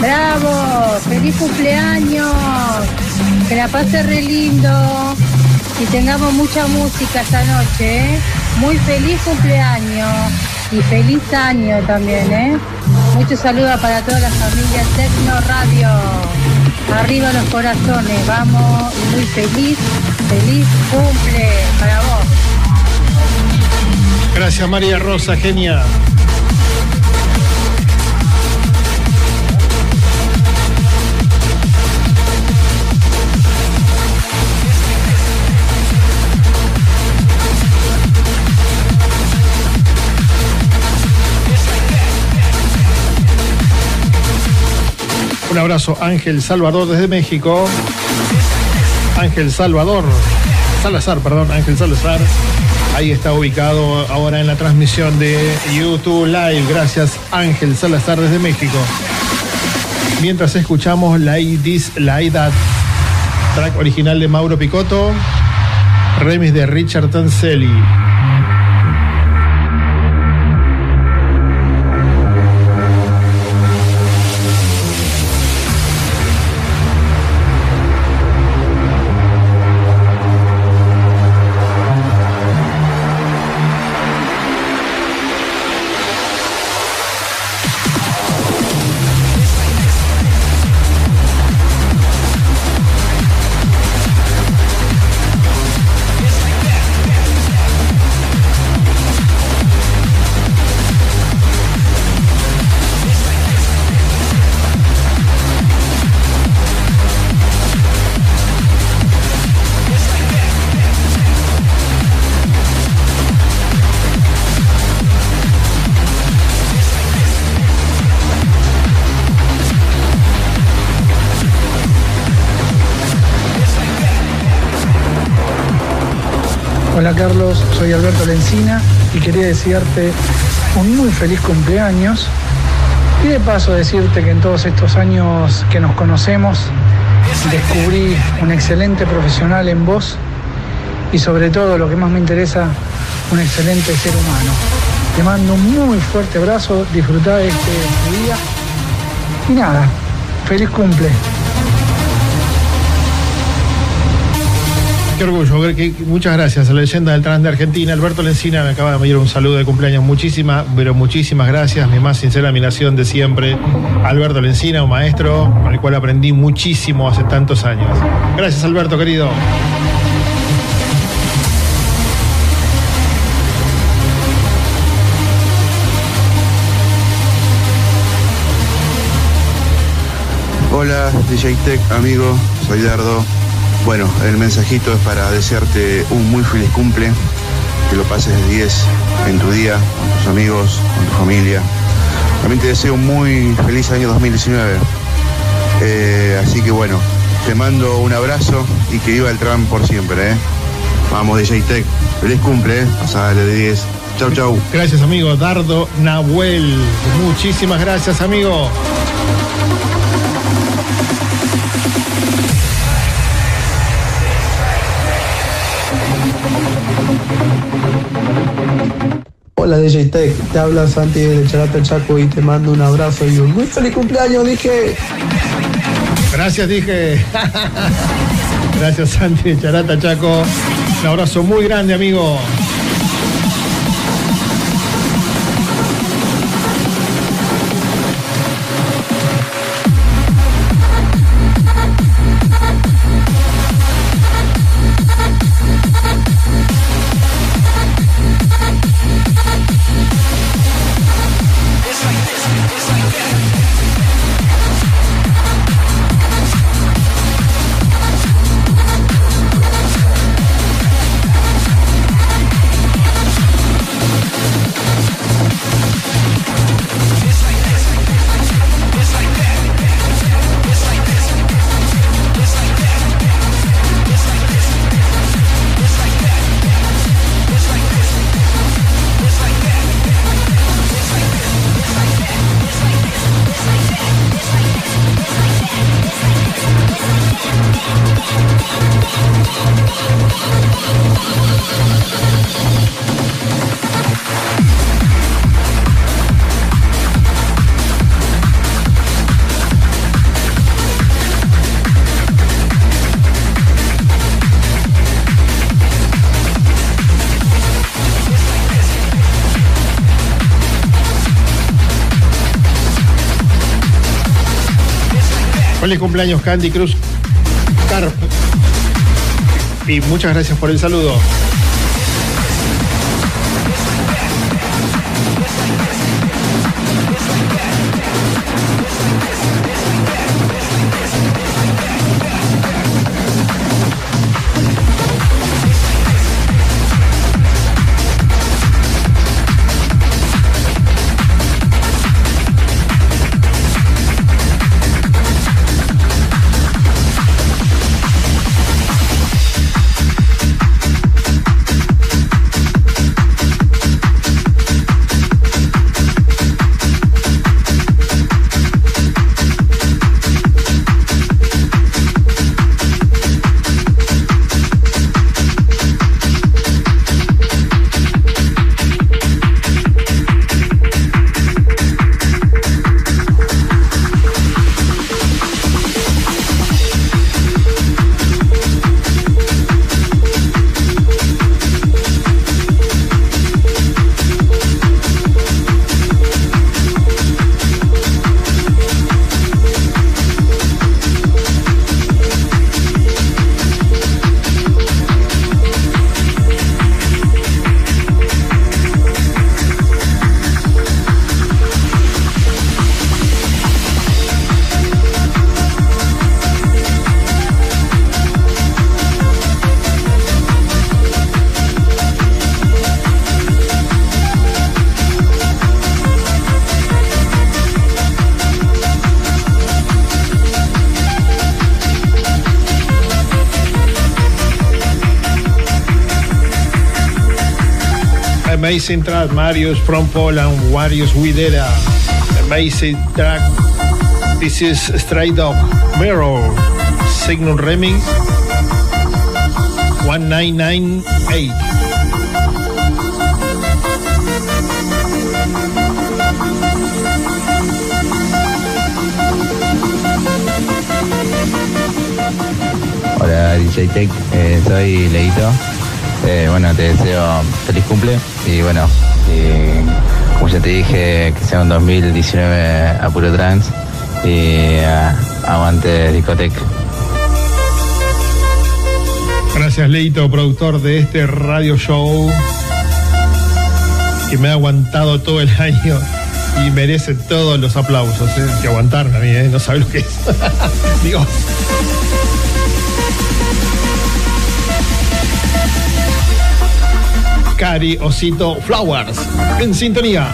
Bravo, feliz cumpleaños. Que la pase re lindo. Y tengamos mucha música esta noche. ¿eh? Muy feliz cumpleaños. Y feliz año también, ¿eh? Muchos saludos para toda la familia Tecno Radio. Arriba los corazones, vamos. Y muy feliz, feliz cumple para vos. Gracias María Rosa, genia. Un abrazo Ángel Salvador desde México. Ángel Salvador, Salazar, perdón, Ángel Salazar. Ahí está ubicado ahora en la transmisión de YouTube Live. Gracias Ángel Salazar desde México. Mientras escuchamos La Idis La Idad, track original de Mauro Picotto, remix de Richard Tancelli. Soy Alberto Lencina y quería desearte un muy feliz cumpleaños y de paso decirte que en todos estos años que nos conocemos descubrí un excelente profesional en vos y sobre todo lo que más me interesa, un excelente ser humano. Te mando un muy fuerte abrazo, disfrutá de este día y nada, feliz cumple. Qué orgullo, muchas gracias a la leyenda del trans de Argentina. Alberto Lencina me acaba de enviar un saludo de cumpleaños. Muchísimas, pero muchísimas gracias. Mi más sincera admiración de siempre. Alberto Lencina, un maestro con el cual aprendí muchísimo hace tantos años. Gracias, Alberto, querido. Hola, DJ Tech, amigo, soy Dardo. Bueno, el mensajito es para desearte un muy feliz cumple, que lo pases de 10 en tu día, con tus amigos, con tu familia. También te deseo un muy feliz año 2019. Eh, así que bueno, te mando un abrazo y que viva el tram por siempre, ¿eh? Vamos, DJ Tech, feliz cumple, ¿eh? Pasale de 10. Chau, chau. Gracias, amigo. Dardo Nahuel. Muchísimas gracias, amigo. Hola DJ Tech, te habla Santi de Charata Chaco y te mando un abrazo y un muy feliz cumpleaños, dije. Gracias, dije. (laughs) Gracias, Santi de Charata Chaco. Un abrazo muy grande, amigo. Cumpleaños Candy Cruz Carp. Y muchas gracias por el saludo. Amazing Marius from Poland, Marius Widera. Amazing track. This is Stray Dog, Mirror, Signal Remix, 1998. Hola DJ Tech, eh, soy Leito. Eh, bueno, te deseo feliz cumple y bueno, y como ya te dije, que sea un 2019 a puro trans y ah, aguante discoteca. Gracias Leito, productor de este radio show que me ha aguantado todo el (laughs) año y merece todos los aplausos. ¿eh? Que aguantarme a mí, ¿eh? no sabes lo que es. (laughs) Digo. Cari Osito Flowers en sintonía.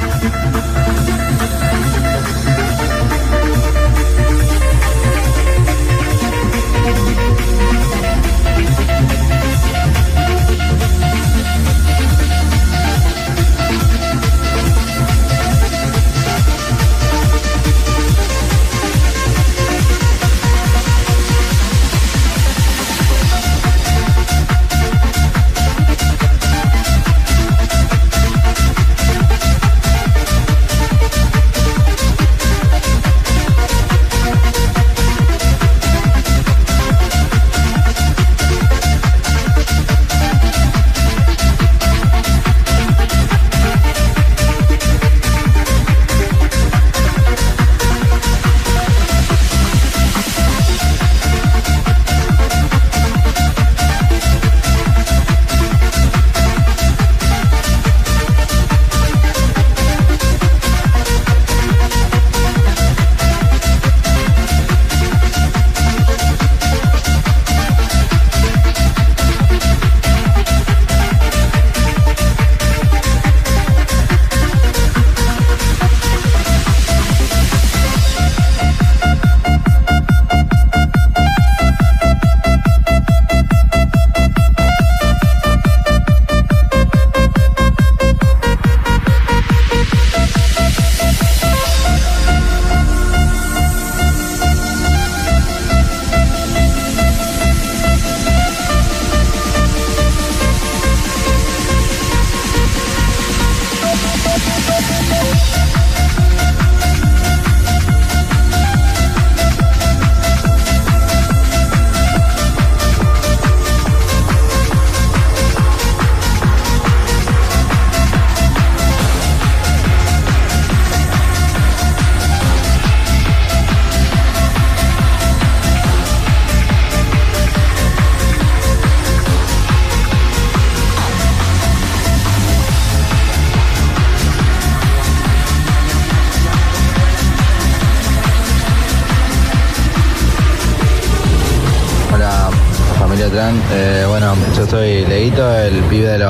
pibe de la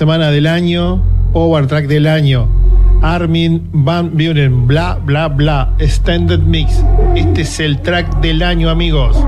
semana del año, Power Track del año, Armin Van Buren, bla, bla, bla, Standard Mix. Este es el track del año, amigos.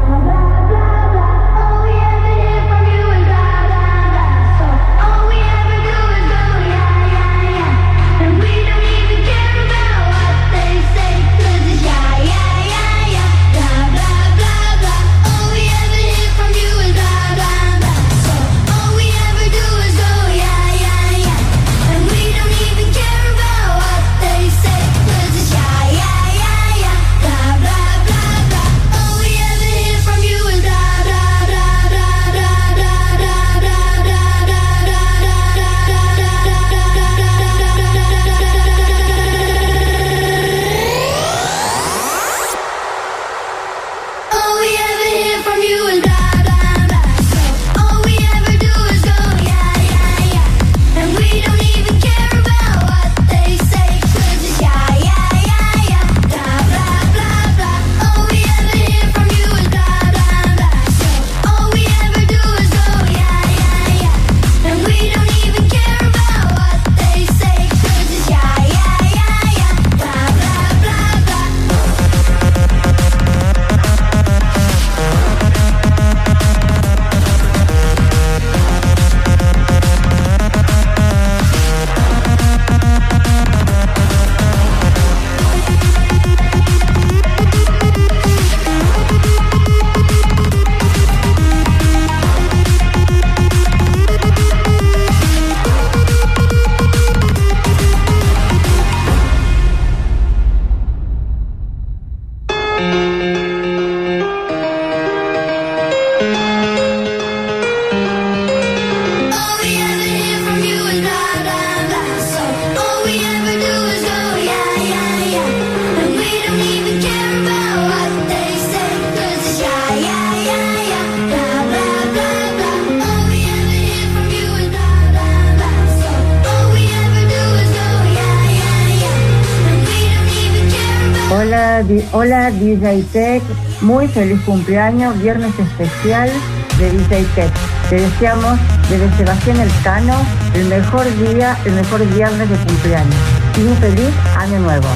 Hola DJ Tech, muy feliz cumpleaños, viernes especial de DJ Tech. Te deseamos desde Sebastián Elcano el mejor día, el mejor viernes de cumpleaños y un feliz año nuevo.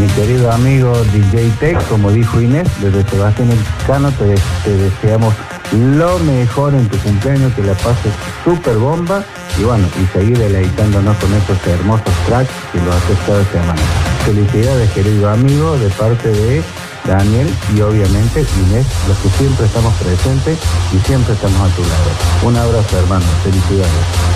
Mi querido amigo DJ Tech, como dijo Inés, desde Sebastián Elcano te, te deseamos lo mejor en tu cumpleaños, que la pases super bomba y bueno, y seguir deleitándonos con estos hermosos tracks que lo haces cada semana. Felicidades, querido amigo, de parte de Daniel y obviamente Inés, los que siempre estamos presentes y siempre estamos a tu lado. Un abrazo, hermano. Felicidades.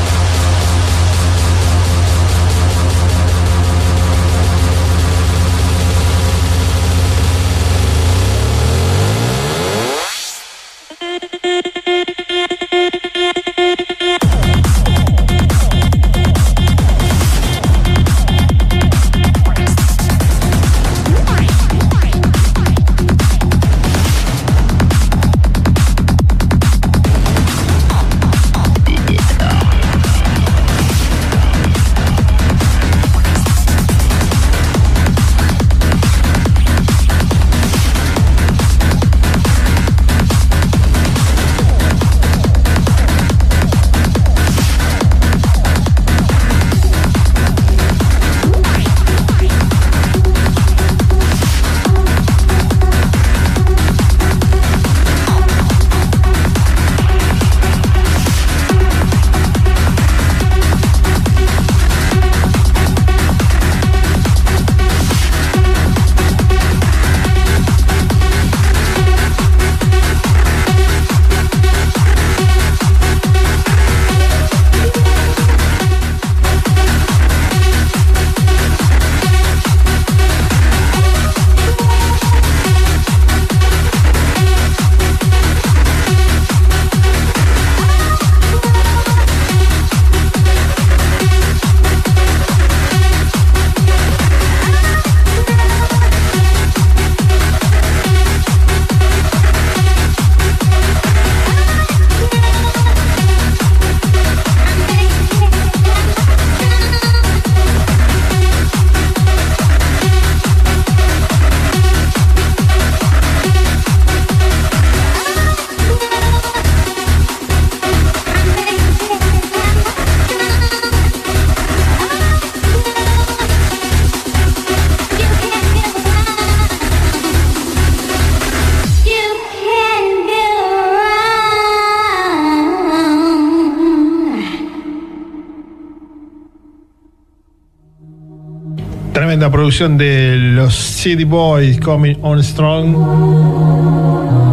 De los City Boys Coming on Strong.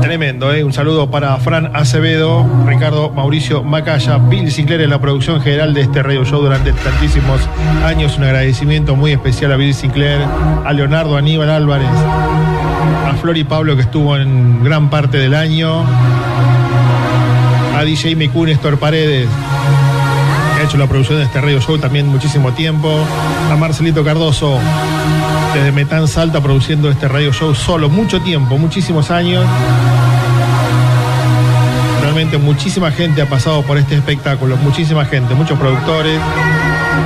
Tremendo, ¿eh? Un saludo para Fran Acevedo, Ricardo Mauricio Macaya, Bill Sinclair en la producción general de este radio show durante tantísimos años. Un agradecimiento muy especial a Bill Sinclair, a Leonardo Aníbal Álvarez, a Flor y Pablo que estuvo en gran parte del año, a DJ Miku Néstor Paredes, ha hecho la producción de este radio show también muchísimo tiempo, a Marcelito Cardoso, desde Metán Salta produciendo este radio show solo, mucho tiempo, muchísimos años. Realmente muchísima gente ha pasado por este espectáculo, muchísima gente, muchos productores.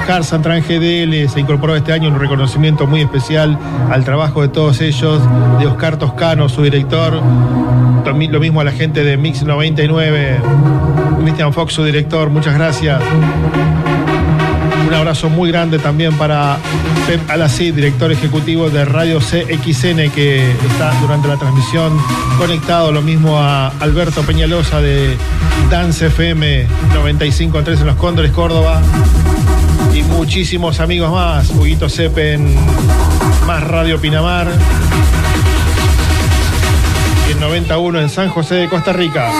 Carsan Tran GDL se incorporó este año un reconocimiento muy especial al trabajo de todos ellos, de Oscar Toscano, su director, lo mismo a la gente de Mix 99, Christian Fox, su director, muchas gracias. Un abrazo muy grande también para Pep Alacid, director ejecutivo de Radio CXN, que está durante la transmisión conectado. Lo mismo a Alberto Peñalosa de Dance FM 95.3 en Los Cóndores, Córdoba. Y muchísimos amigos más. Huguito Sepen, más Radio Pinamar. Y el 91 en San José de Costa Rica.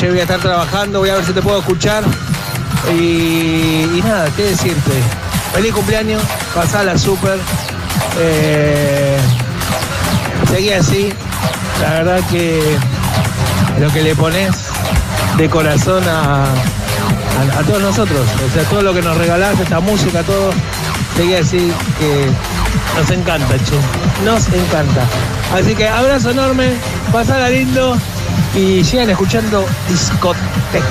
Yo voy a estar trabajando, voy a ver si te puedo escuchar. Y, nada, qué decirte. Feliz cumpleaños, pasala súper. Eh, seguí así. La verdad que lo que le pones de corazón a, a, a todos nosotros. O sea, todo lo que nos regalás, esta música, todo, seguí así que nos encanta, che. Nos encanta. Así que abrazo enorme, pasala lindo y sigan escuchando Discotec.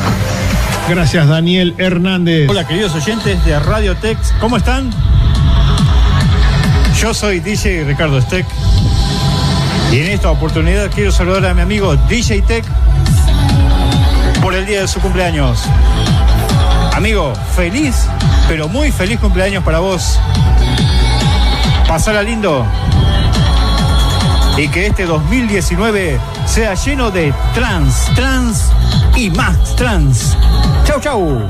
Gracias, Daniel Hernández. Hola queridos oyentes de Radio Tex, ¿cómo están? Yo soy DJ Ricardo Steck y en esta oportunidad quiero saludar a mi amigo DJ Tech por el día de su cumpleaños. Amigo, feliz, pero muy feliz cumpleaños para vos. Pasala lindo. Y que este 2019 sea lleno de trans, trans y más trans. Chau, chau.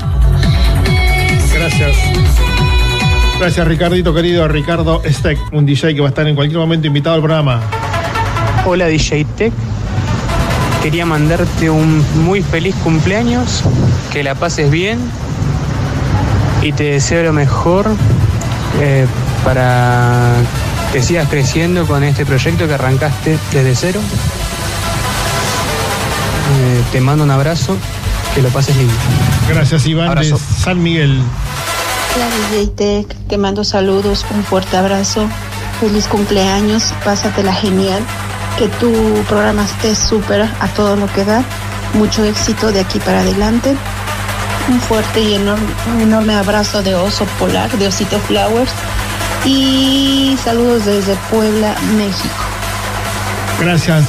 Gracias. Gracias, Ricardito querido. Ricardo Steck, un DJ que va a estar en cualquier momento invitado al programa. Hola DJ Tech. Quería mandarte un muy feliz cumpleaños, que la pases bien y te deseo lo mejor eh, para que sigas creciendo con este proyecto que arrancaste desde cero. Eh, te mando un abrazo, que lo pases lindo. Gracias, Iván de San Miguel. Hola DJ Tech, te mando saludos, un fuerte abrazo, feliz cumpleaños, pásatela genial, que tu programa esté súper a todo lo que da, mucho éxito de aquí para adelante, un fuerte y enorme, un enorme abrazo de oso polar, de osito flowers y saludos desde Puebla, México. Gracias,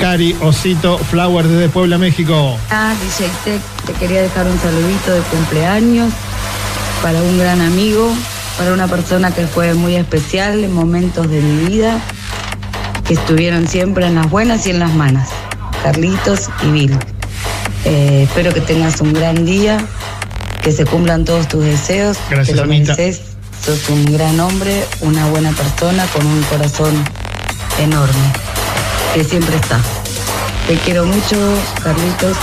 Cari Osito Flower desde Puebla, México. Ah, DJ Tech, te quería dejar un saludito de cumpleaños para un gran amigo, para una persona que fue muy especial en momentos de mi vida, que estuvieron siempre en las buenas y en las malas, Carlitos y Bill. Eh, espero que tengas un gran día, que se cumplan todos tus deseos, Gracias, te lo Anita. mereces, sos un gran hombre, una buena persona con un corazón enorme, que siempre está. Te quiero mucho, Carlitos,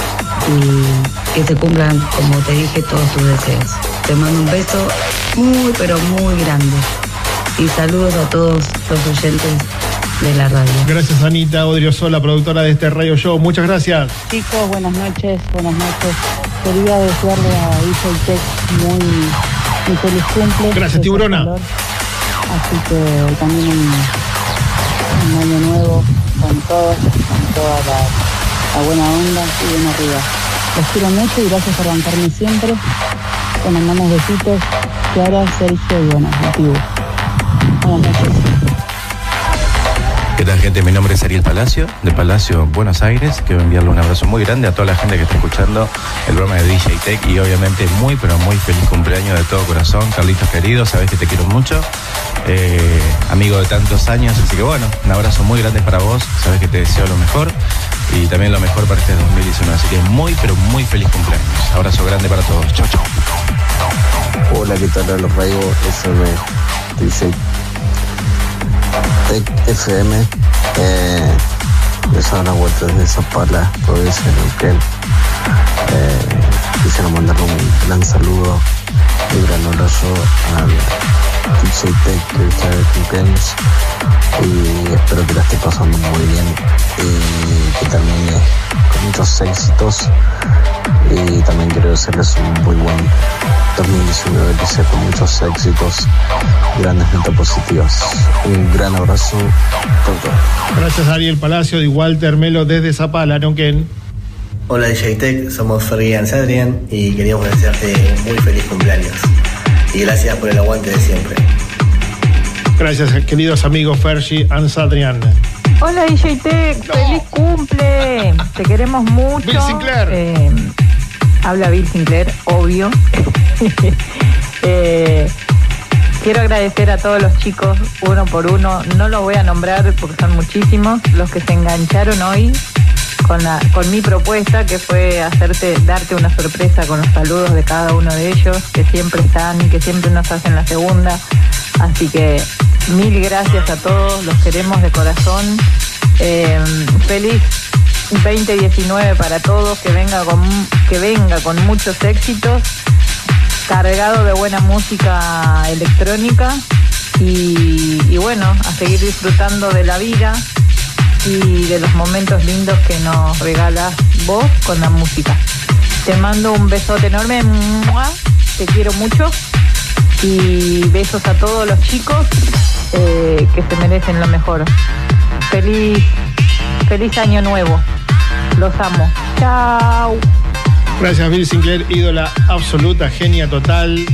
y que se cumplan, como te dije, todos tus deseos. Te mando un beso muy, pero muy grande. Y saludos a todos los oyentes de la radio. Gracias, Anita Odriozola, productora de este Radio Show. Muchas gracias. Chicos, buenas noches, buenas noches. Quería desearle a DJ Tech muy, muy feliz cumple. Gracias, Tiburona. Así que también un, un año nuevo con todos, con toda la, buena onda y bien arriba. Los quiero mucho y gracias por bancarme siempre. Te mandamos besitos. Clara, Sergio y bueno, motivo. Buenas noches. ¿Qué tal gente? Mi nombre es Ariel Palacio, de Palacio Buenos Aires. Quiero enviarle un abrazo muy grande a toda la gente que está escuchando el programa de DJ Tech y obviamente muy pero muy feliz cumpleaños de todo corazón. Carlitos querido, sabes que te quiero mucho. Eh, amigo de tantos años, así que bueno, un abrazo muy grande para vos. Sabes que te deseo lo mejor y también lo mejor para este 2019. Así que muy pero muy feliz cumpleaños. Abrazo grande para todos. Chau, chau. Hola, ¿qué tal? Los Raigo SM dice FM. Eh, les dan las vueltas de Zapala, provincia de Neuquén. Eh, quisiera mandarle un gran saludo y un gran abrazo al DJ Tech que está de cumpleaños y espero que la esté pasando muy bien y que termine con muchos éxitos y también quiero desearles un muy buen 2019 que sea con muchos éxitos grandes notas positivas. Un gran abrazo. Chau. Gracias, Ariel Palacio y Walter Melo desde Zapala, Neuquén. Hola DJ Tech, somos Fergie y Adrian y queríamos desearte un muy feliz cumpleaños. Y gracias por el aguante de siempre. Gracias, queridos amigos Fergie and Sadrian. Hola DJ Tech, feliz cumple. Te queremos mucho. Bill Sinclair. Eh, habla Bill Sinclair, obvio. (laughs) Eh, quiero agradecer a todos los chicos, uno por uno. No los voy a nombrar porque son muchísimos los que se engancharon hoy con, con mi propuesta, que fue hacerte, darte una sorpresa con los saludos de cada uno de ellos, que siempre están y que siempre nos hacen la segunda. Así que mil gracias a todos, los queremos de corazón. Eh, feliz 2019 para todos, que venga con que venga con muchos éxitos, cargado de buena música electrónica y bueno, a seguir disfrutando de la vida y de los momentos lindos que nos regalas vos con la música. Te mando un besote enorme, te quiero mucho y besos a todos los chicos eh, que se merecen lo mejor. Feliz, feliz año nuevo. Los amo. Chao. Gracias, Bill Sinclair, ídola absoluta, genia total.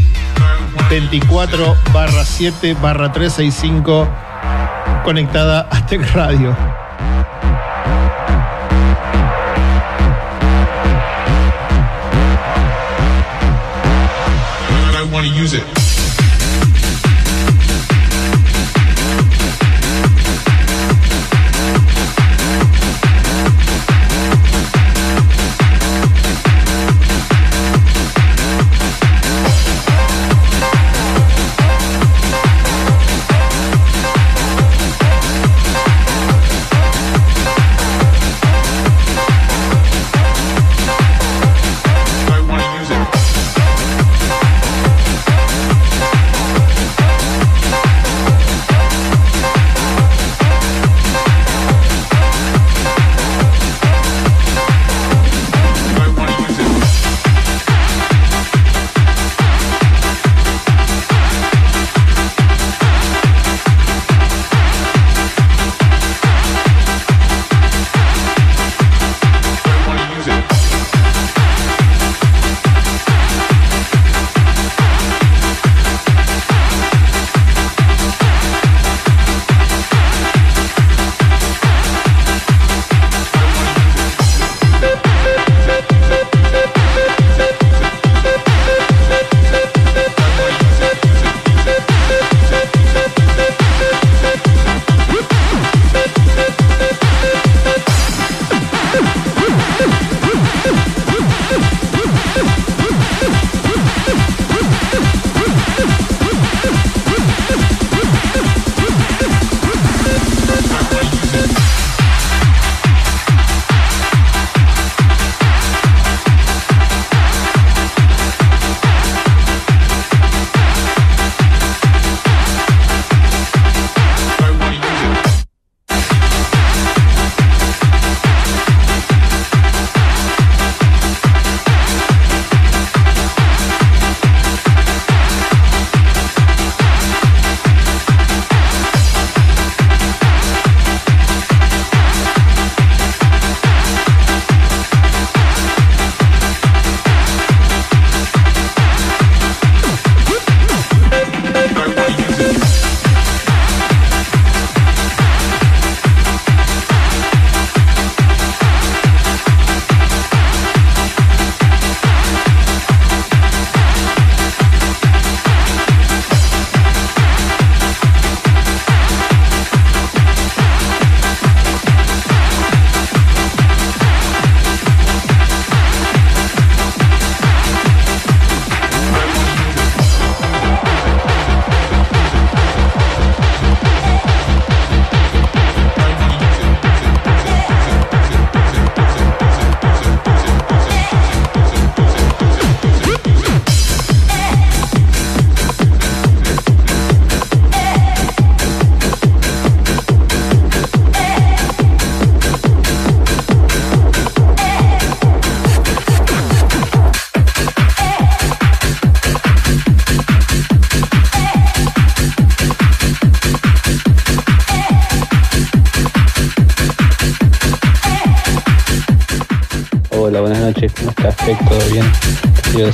24 barra 7 barra 365, conectada a Tech Radio. Want to use it.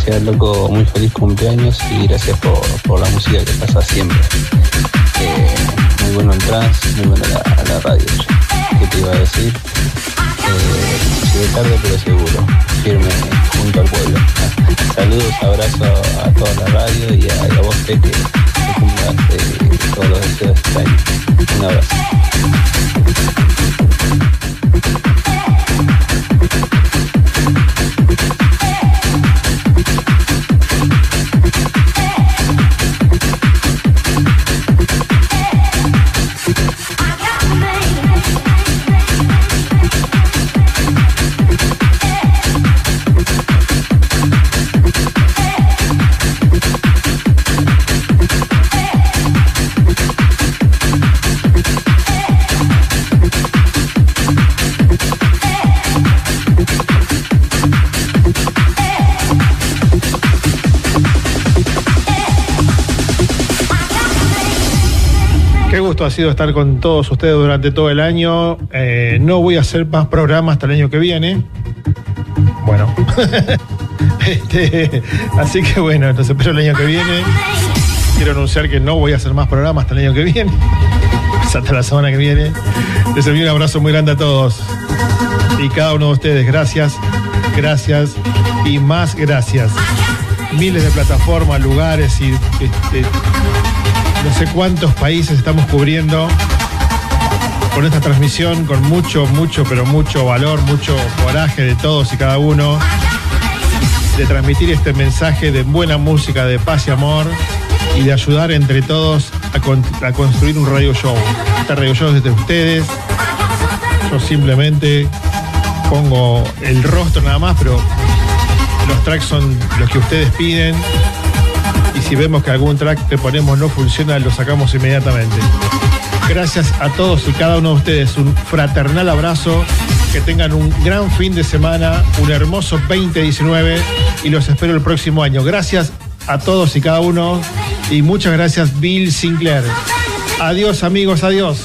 Desear loco muy feliz cumpleaños y gracias por, por la música que pasa siempre. Sido estar con todos ustedes durante todo el año. Eh, no voy a hacer más programas hasta el año que viene. Bueno. (laughs) Este, así que bueno, los espero el año que viene. Quiero anunciar que no voy a hacer más programas hasta el año que viene. (laughs) Hasta la semana que viene. Les envío un abrazo muy grande a todos. Y cada uno de ustedes, gracias, gracias y más gracias. Miles de plataformas, lugares y este, no sé cuántos países estamos cubriendo con esta transmisión, con mucho, mucho, pero mucho valor, mucho coraje de todos y cada uno, de transmitir este mensaje de buena música, de paz y amor y de ayudar entre todos a, con- a construir un radio show. Este radio show es de ustedes. Yo simplemente pongo el rostro nada más, pero los tracks son los que ustedes piden y si vemos que algún track que ponemos no funciona, lo sacamos inmediatamente. Gracias a todos y cada uno de ustedes, un fraternal abrazo, que tengan un gran fin de semana, un hermoso 2019 y los espero el próximo año. Gracias a todos y cada uno y muchas gracias Bill Sinclair. Adiós amigos, adiós.